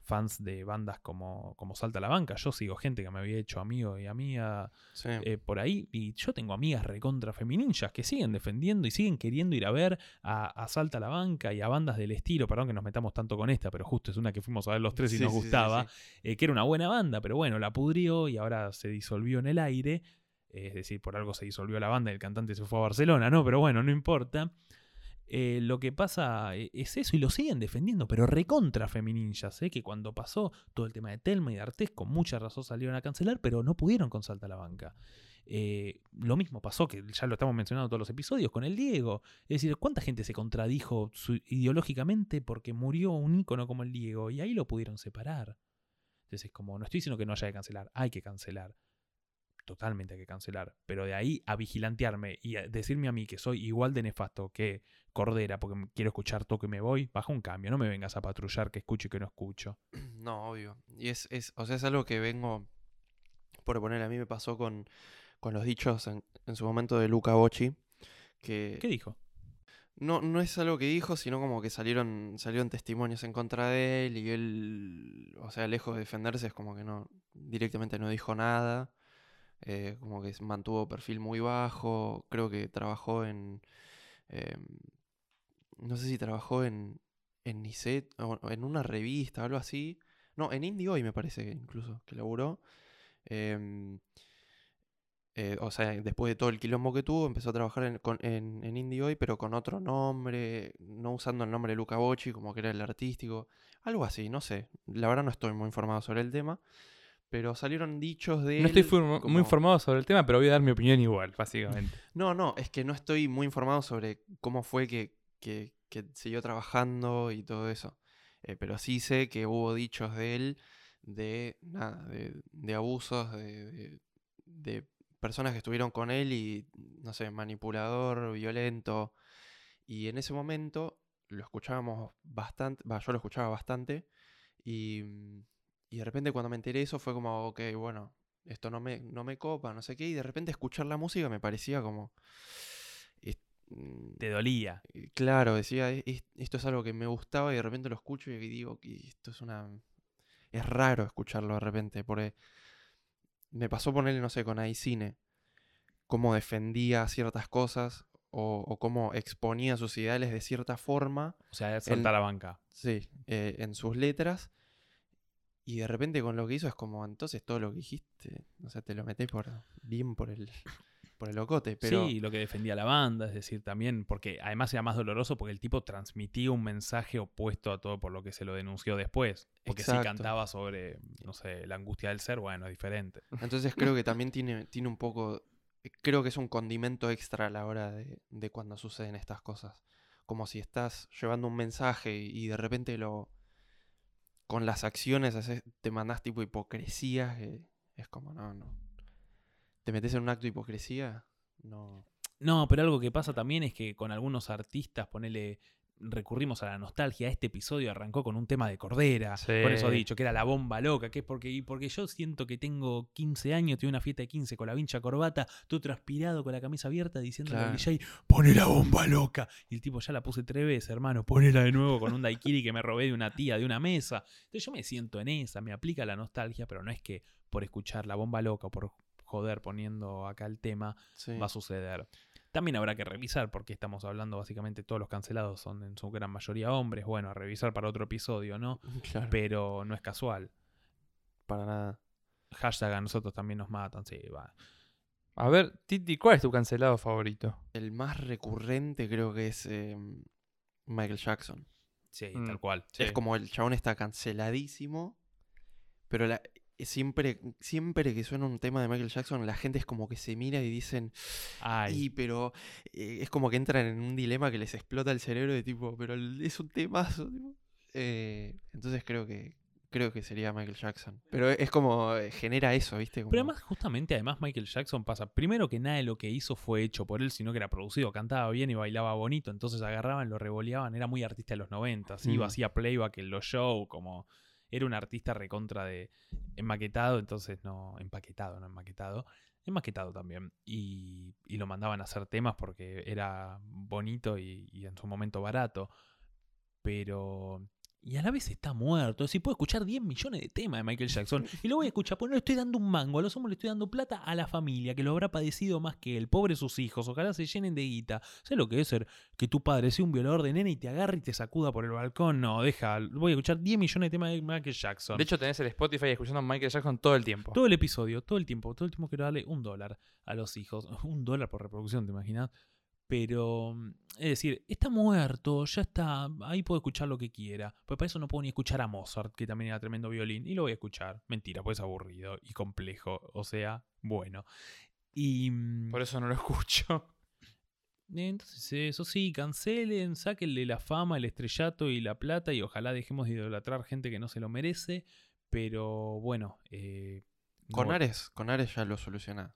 fans de bandas como, como Salta a la Banca. Yo sigo gente que me había hecho amigo y amiga Sí. eh, por ahí. Y yo tengo amigas recontra femininjas que siguen defendiendo y siguen queriendo ir a ver a, a Salta a la Banca y a bandas del estilo. Perdón que nos metamos tanto con esta, pero justo es una que fuimos a ver los tres y Sí, nos sí, gustaba. eh, que era una buena banda, pero bueno, la pudrió y ahora se disolvió en el aire. eh, es decir, por algo se disolvió la banda y el cantante se fue a Barcelona, ¿no? Pero bueno, no importa. Eh, lo que pasa eh, es eso y lo siguen defendiendo, pero recontra femininjas, ¿eh? que cuando pasó todo el tema de Telma y de Artés, con mucha razón salieron a cancelar, pero no pudieron con Salta a la Banca. Eh, lo mismo pasó, que ya lo estamos mencionando en todos los episodios, con el Diego. Es decir, ¿cuánta gente se contradijo ideológicamente porque murió un ícono como el Diego? Y ahí lo pudieron separar. Entonces es como, no estoy diciendo que no haya que cancelar, hay que cancelar. Totalmente hay que cancelar. Pero de ahí a vigilantearme y decirme a mí que soy igual de nefasto que Cordera porque quiero escuchar toque y me voy, baja un cambio. No me vengas a patrullar que escucho y que no escucho. No, obvio. Y es, es, o sea, es algo que vengo por poner, a mí me pasó con, con los dichos en, en su momento de Luca Bocci, que ¿Qué dijo? no, no es algo que dijo, sino como que salieron, salieron testimonios en contra de él y él, o sea, lejos de defenderse, es como que no, directamente no dijo nada, eh, como que mantuvo perfil muy bajo, creo que trabajó en, em, no sé si trabajó en, en Niset, o en una revista, algo así. No, en Indie Hoy me parece que incluso, que laburó. Em, eh, o sea, después de todo el quilombo que tuvo, empezó a trabajar en, con- en, en Indie Hoy, pero con otro nombre, no usando el nombre de Luca Bocci, como que era el artístico. Algo así, no sé. La verdad no estoy muy informado sobre el tema. Pero salieron dichos de No estoy él form- como- muy informado sobre el tema, pero voy a dar mi opinión igual, básicamente. No, no, es que no estoy muy informado sobre cómo fue que, que- que siguió trabajando y todo eso. Eh, pero sí sé que hubo dichos de él de nada, de, de abusos, de, de- personas que estuvieron con él y, no sé, manipulador, violento. Y en ese momento lo escuchábamos bastante, yo lo escuchaba bastante. Y, mm, y de repente cuando me enteré eso fue como, ok, bueno, esto no me, no me copa, no sé qué. Y de repente escuchar la música me parecía como... mm, Te dolía. Claro, decía, "E- es- esto es algo que me gustaba y de repente lo escucho y digo que esto es una... Es raro escucharlo de repente, porque me pasó ponerle, no sé, con Aicine, cómo defendía ciertas cosas o, o cómo exponía sus ideales de cierta forma, O sea, saltar la banca. sí, eh, en sus letras. Y de repente con lo que hizo es como, entonces todo lo que dijiste, o sea, te lo metés por, bien por el, por el locote, pero... Sí, lo que defendía la banda, es decir, también, porque además era más doloroso porque el tipo transmitía un mensaje opuesto a todo por lo que se lo denunció después. Porque si cantaba sobre, no sé, la angustia del ser, bueno, es diferente. Entonces creo que también tiene, tiene un poco, eh, creo que es un condimento extra a la hora de, de cuando suceden estas cosas. Como si estás llevando un mensaje y, de repente lo, con las acciones te mandás tipo hipocresía, que es como, no, no. Te metes en un acto de hipocresía, no. No, pero algo que pasa también es que con algunos artistas, ponele, recurrimos a la nostalgia. Este episodio arrancó con un tema de Cordera, Sí. por eso dicho, que era la bomba loca, que es porque, y porque yo siento que tengo 15 años, tuve una fiesta de 15 con la vincha corbata, todo transpirado con la camisa abierta, diciéndole al Claro. DJ, pone la bomba loca. Y el tipo ya la puse tres veces, hermano, ponela de nuevo con un daiquiri que me robé de una tía, de una mesa. Entonces yo me siento en esa, me aplica la nostalgia, pero no es que por escuchar la bomba loca o por joder poniendo acá el tema, Sí. va a suceder. También habrá que revisar, porque estamos hablando básicamente todos los cancelados son en su gran mayoría hombres. Bueno, a revisar para otro episodio, ¿no? Claro, Pero no es casual. para nada. Hashtag a nosotros también nos matan, sí, va. A ver, Titi, ¿cuál es tu cancelado favorito? El más recurrente creo que es eh, Michael Jackson. Sí, Mm. tal cual. Es como el chabón está canceladísimo, pero la- siempre, siempre que suena un tema de Michael Jackson, la gente es como que se mira y dicen, Ay, y pero eh, es como que entran en un dilema que les explota el cerebro de tipo, pero es un temazo. tipo". Eh, entonces creo que creo que sería Michael Jackson. Pero es como eh, genera eso, ¿viste? Pero además, justamente, además Michael Jackson pasa, primero que nada de lo que hizo fue hecho por él, sino que era producido, cantaba bien y bailaba bonito, entonces agarraban, lo revoleaban, era muy artista de los 90, iba, Mm. hacía playback en los shows, como era un artista recontra de enmaquetado, entonces no, empaquetado, no enmaquetado, enmaquetado también, y, y lo mandaban a hacer temas porque era bonito y, y en su momento barato, pero... Y a la vez está muerto. Es decir, puedo escuchar 10 millones de temas de Michael Jackson. Y lo voy a escuchar, porque no le estoy dando un mango. A los hombres le estoy dando plata a la familia, que lo habrá padecido más que él. Pobre sus hijos. Ojalá se llenen de guita. ¿Sabes lo que es ser que tu padre sea un violador de nene y te agarre y te sacuda por el balcón? No, deja. Voy a escuchar 10 millones de temas de Michael Jackson. De hecho, tenés el Spotify escuchando a Michael Jackson todo el tiempo. todo el episodio, todo el tiempo, todo el tiempo quiero darle un dólar a los hijos. Un dólar por reproducción, ¿te imaginas? Pero, mm, es decir, está muerto, ya está, ahí puedo escuchar lo que quiera. Pues para eso no puedo ni escuchar a Mozart, que también era tremendo violín, y lo voy a escuchar. Mentira, pues es aburrido y complejo, o sea, bueno. Y... mm, Por eso no lo escucho. entonces, eso sí, cancelen, sáquenle la fama, el estrellato y la plata y ojalá dejemos de idolatrar gente que no se lo merece. Pero bueno, eh, Con no- Ares, con Ares ya lo soluciona.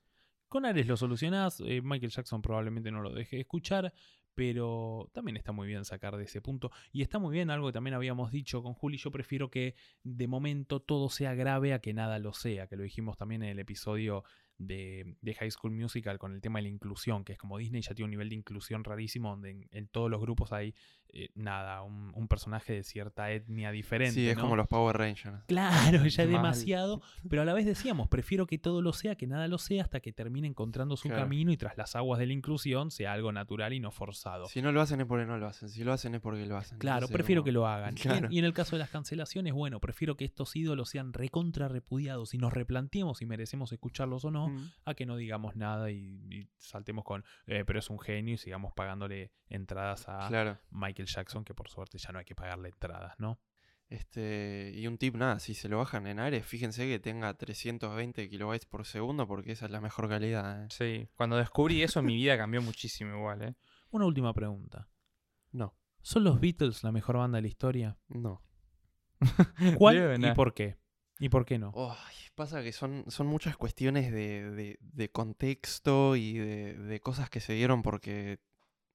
Con Ares lo solucionás, eh, Michael Jackson probablemente no lo deje de escuchar, pero también está muy bien sacar de ese punto. Y está muy bien algo que también habíamos dicho con Juli, yo prefiero que de momento todo sea grave a que nada lo sea, que lo dijimos también en el episodio de, de High School Musical con el tema de la inclusión, que es como Disney ya tiene un nivel de inclusión rarísimo, donde en, en todos los grupos hay, eh, nada, un, un personaje de cierta etnia diferente. Sí, es ¿no? como los Power Rangers. Claro, ya es Mal. demasiado, pero a la vez decíamos, prefiero que todo lo sea, que nada lo sea, hasta que termine encontrando su Claro. camino y tras las aguas de la inclusión sea algo natural y no forzado. Si no lo hacen es porque no lo hacen. Si lo hacen es porque lo hacen. Claro, Entonces, prefiero como- que lo hagan. Y en- Claro. Y, en, el caso de las cancelaciones, bueno, prefiero que estos ídolos sean recontra repudiados y nos replanteemos si merecemos escucharlos o no, Mm. a que no digamos nada y, y saltemos con, "Eh, pero es un genio y sigamos pagándole entradas a Claro. Michael Jackson, que por suerte ya no hay que pagarle entradas, ¿no? Este, y un tip, nada, si se lo bajan en Ares, fíjense que tenga 320 kilobytes por segundo porque esa es la mejor calidad. ¿eh? Sí, cuando descubrí eso mi vida cambió muchísimo igual, ¿eh? Una última pregunta. No, ¿Son los Beatles la mejor banda de la historia? no. ¿Cuál y eh. por qué? ¿Y por qué no? Ay, pasa que son, son muchas cuestiones de, de- de contexto y de, de cosas que se dieron porque,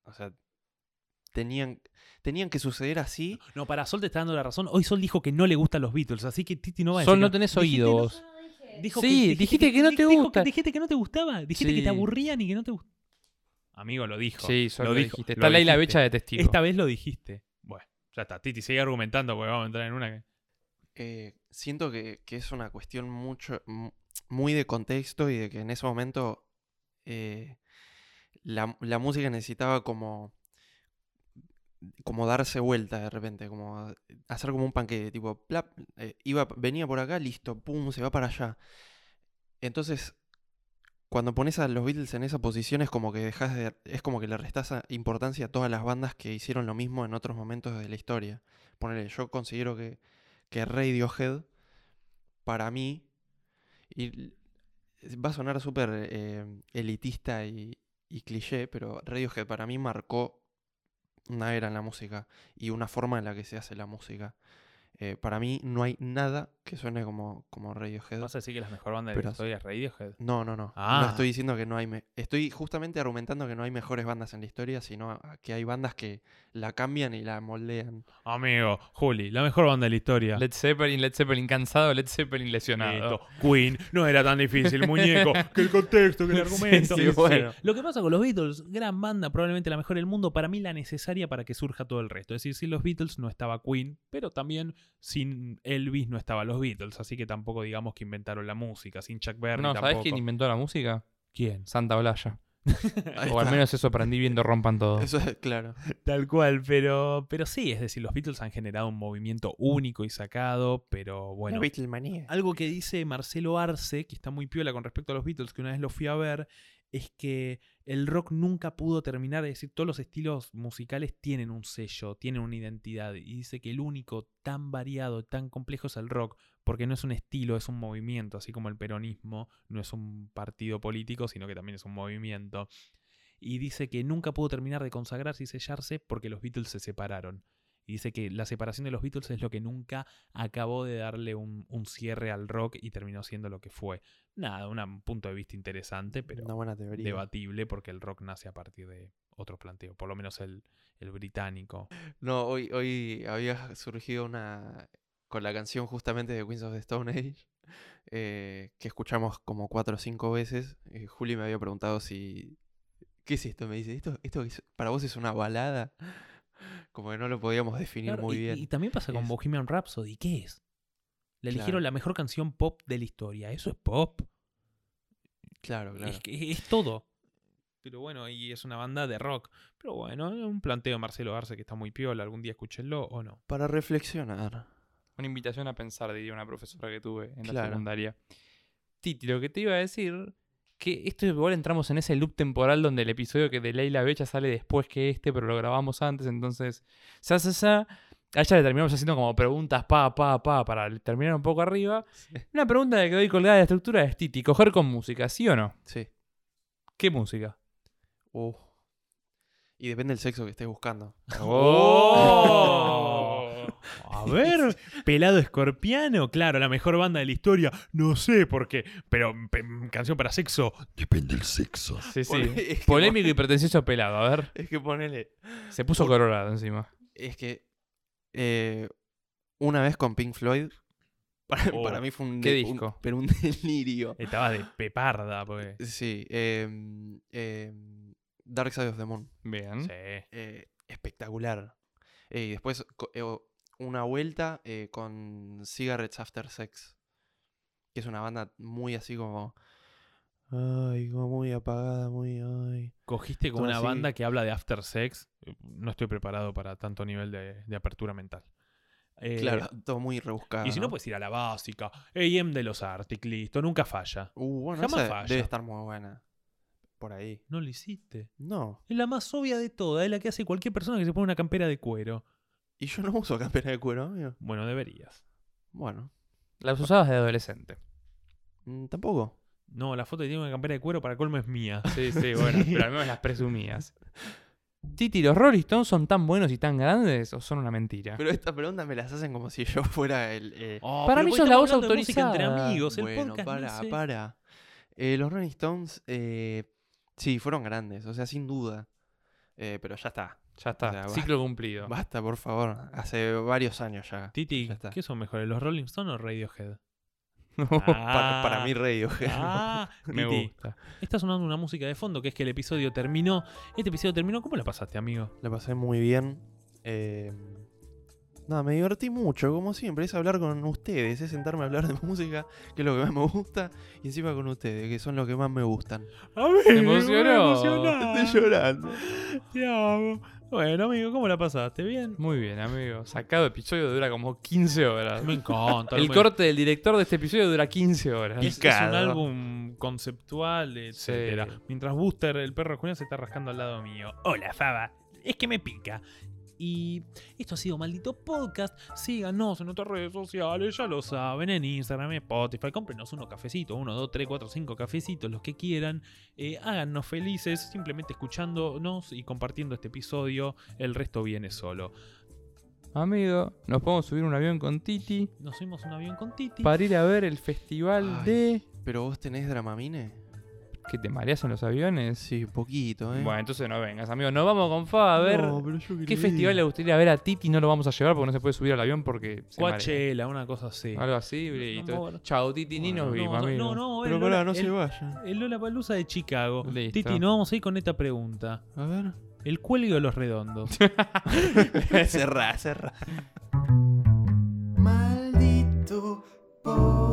o sea, tenían, tenían que suceder así. No, para Sol te está dando la razón. Hoy Sol dijo que no le gustan los Beatles, así que Titi no va a Sol, decir no tenés oído no- no dije. Dijo Sí, dijiste que no te dijo gusta. dijiste que no te gustaba. Dijiste que te aburrían y que no te gustaba. Amigo, lo dijo. Sí, solo lo lo dijo, dijiste. lo Está Leila dijiste. Becha de testigo. Esta vez lo dijiste. Bueno, ya está. Titi, sigue argumentando porque vamos a entrar en una que. eh, siento que, que es una cuestión mucho, mu- muy de contexto y de que en ese momento eh, la, la música necesitaba como, como darse vuelta de repente, como hacer como un panqueque, tipo, plap, eh, iba, venía por acá, listo, pum, se va para allá. Entonces, cuando pones a los Beatles en esa posición es como que dejas de, es como que le restas a- importancia a todas las bandas que hicieron lo mismo en otros momentos de la historia. Ponele, yo considero que, que Radiohead, para mí, y va a sonar súper eh, elitista y, y cliché, pero Radiohead para mí marcó una era en la música y una forma en la que se hace la música. Eh, para mí no hay nada que suene como, como Radiohead. ¿Vas a decir que la mejor banda de la historia es Radiohead? No, no, no. Ah. No estoy diciendo que no hay. me- Estoy justamente argumentando que no hay mejores bandas en la historia, sino que hay bandas que la cambian y la moldean. Amigo, Juli, la mejor banda de la historia. Led Zeppelin, Led Zeppelin cansado, Led Zeppelin lesionado. Listo. Queen, no era tan difícil, muñeco, que el contexto, que el argumento. sí, bueno. Lo que pasa con los Beatles, gran banda, probablemente la mejor del mundo, para mí la necesaria para que surja todo el resto. Es decir, sin los Beatles no estaba Queen, pero también sin Elvis no estaban los Beatles, así que tampoco digamos que inventaron la música, sin Chuck Berry No, tampoco. ¿sabés quién inventó la música? ¿Quién? Santa Olaya. Ahí O al menos eso aprendí viendo Rompan Todo. Eso es claro. Tal cual, pero, pero sí, es decir, los Beatles han generado un movimiento único y sacado, pero bueno. La Beatlemanía. Algo que dice Marcelo Arce, que está muy piola con respecto a los Beatles, que una vez lo fui a ver, es que el rock nunca pudo terminar, es decir, todos los estilos musicales tienen un sello, tienen una identidad, y dice que el único tan variado, tan complejo es el rock, porque no es un estilo, es un movimiento, así como el peronismo no es un partido político, sino que también es un movimiento. Y dice que nunca pudo terminar de consagrarse y sellarse porque los Beatles se separaron. Y dice que la separación de los Beatles es lo que nunca acabó de darle un, un cierre al rock y terminó siendo lo que fue. Nada, un punto de vista interesante, pero Una buena teoría. debatible porque el rock nace a partir de otro planteo, por lo menos el, el británico. No, hoy, hoy había surgido una. con la canción justamente de Queens of the Stone Age. eh, que escuchamos como cuatro o cinco veces. eh, Juli me había preguntado si. ¿Qué es esto? Me dice, ¿esto, esto es- para vos es una balada? Como que no lo podíamos definir Claro, muy y, bien. y también pasa con Es- Bohemian Rhapsody, ¿qué es? Le Claro. eligieron la mejor canción pop de la historia. ¿Eso es pop? Claro, claro. Es, que es todo. Pero bueno, y es una banda de rock. Pero bueno, es un planteo de Marcelo Arce que está muy piola. Algún día escúchenlo o no. Para reflexionar. Una invitación a pensar, diría una profesora que tuve en la secundaria. Titi, lo que te iba a decir, que esto igual entramos en ese loop temporal donde el episodio que de Leila Becha sale después que este, pero lo grabamos antes, entonces, sa, sa, sa, a ella le terminamos haciendo como preguntas pa, pa, pa, para terminar un poco arriba. Una pregunta que quedó colgada de la estructura es, Titi, coger con música, ¿sí o no? Sí. ¿Qué música? Uh. Y depende del sexo que estés buscando. ¡Oh! A ver, pelado escorpiano, claro, la mejor banda de la historia. No sé por qué, pero pe- canción para sexo. Depende del sexo. Sí, sí. Pone- es que Polémico y pretencioso pelado, a ver. Es que ponele. Se puso Por- colorado encima. Es que. eh, una vez con Pink Floyd. Para, Oh, para mí fue un, ¿qué de- un- disco? pero un delirio. Estaba de peparda, pues. Sí. em, em, Dark Side of the Moon. Bien. Sí. eh, espectacular. Eh, y después co- eh, o- una vuelta eh, con Cigarettes After Sex. Que es una banda muy así como. Ay, como muy apagada, muy. Ay. Cogiste con Todo una así. banda que habla de after sex. eh, No estoy preparado para tanto nivel de, de apertura mental. Eh, Claro, todo muy rebuscado. Y si no, puedes ir a la básica. AM de los Arctic, listo, nunca falla. Uh, bueno, jamás esa falla. debe estar muy buena. Por ahí. No lo hiciste. No. Es la más obvia de todas, es la que hace cualquier persona que se pone una campera de cuero. Y yo no uso campera de cuero, amigo. Bueno, deberías. Bueno. Las usabas de adolescente. mm, Tampoco. No, la foto que tiene una campera de cuero para colmo es mía. Sí, sí, bueno, pero al menos las presumías. Titi, ¿los Rolling Stones son tan buenos y tan grandes o son una mentira? Pero esta pregunta me las hacen como si yo fuera el. eh, Oh, Para mí sos la voz música entre autorizada. amigos, el bueno, podcast para, para. Eh, los Rolling Stones, eh, sí, fueron grandes, o sea, sin duda. Eh, pero ya está. Ya está, O sea, ciclo cumplido. Basta, por favor. Hace varios años ya. Titi, Ya está. ¿qué son mejores, los Rolling Stones o Radiohead? Para, para mí, Radiohead. Ah, Me Titi, gusta. está sonando una música de fondo que es que el episodio terminó. Este episodio terminó, ¿cómo la pasaste, amigo? La pasé muy bien. Eh, nada, me divertí mucho, como siempre. Es hablar con ustedes, es sentarme a hablar de música, que es lo que más me gusta, y encima con ustedes, que son los que más me gustan. Se emocionó. Estoy llorando. Te amo. Bueno, amigo, ¿cómo la pasaste? ¿Bien? Muy bien, amigo. Sacado episodio dura como 15 horas. Me encanta. El corte del director de este episodio dura 15 horas. Es, es un álbum conceptual, etcétera. Sí. Mientras Booster, el perro Julián, se está rascando al lado mío. Hola, Faba. Es que me pica. Y esto ha sido Maldito Podcast. Síganos en nuestras redes sociales, ya lo saben, en Instagram, en Spotify. Cómprenos unos cafecitos, uno, dos, tres, cuatro, cinco cafecitos, los que quieran. Eh, háganos felices simplemente escuchándonos y compartiendo este episodio. El resto viene solo. Amigo, nos podemos subir un avión con Titi Nos fuimos un avión con Titi. para ir a ver el festival Ay. de... Pero vos tenés Dramamine? ¿Qué te mareas en los aviones? Sí, un poquito, ¿eh? Bueno, entonces no vengas, amigo. Nos vamos con Fab a ver qué festival le gustaría ver a Titi. No lo vamos a llevar porque no se puede subir al avión porque se una cosa así. Algo así, y todo. bueno. Chao, Titi, ni nos vimos, no, amigo. no, no, Pero pará, no se vaya. El Lola Palusa de Chicago. Listo. Titi, nos vamos a ir con esta pregunta. A ver. ¿El cuello de los redondos? cerrá, cerrá. Maldito por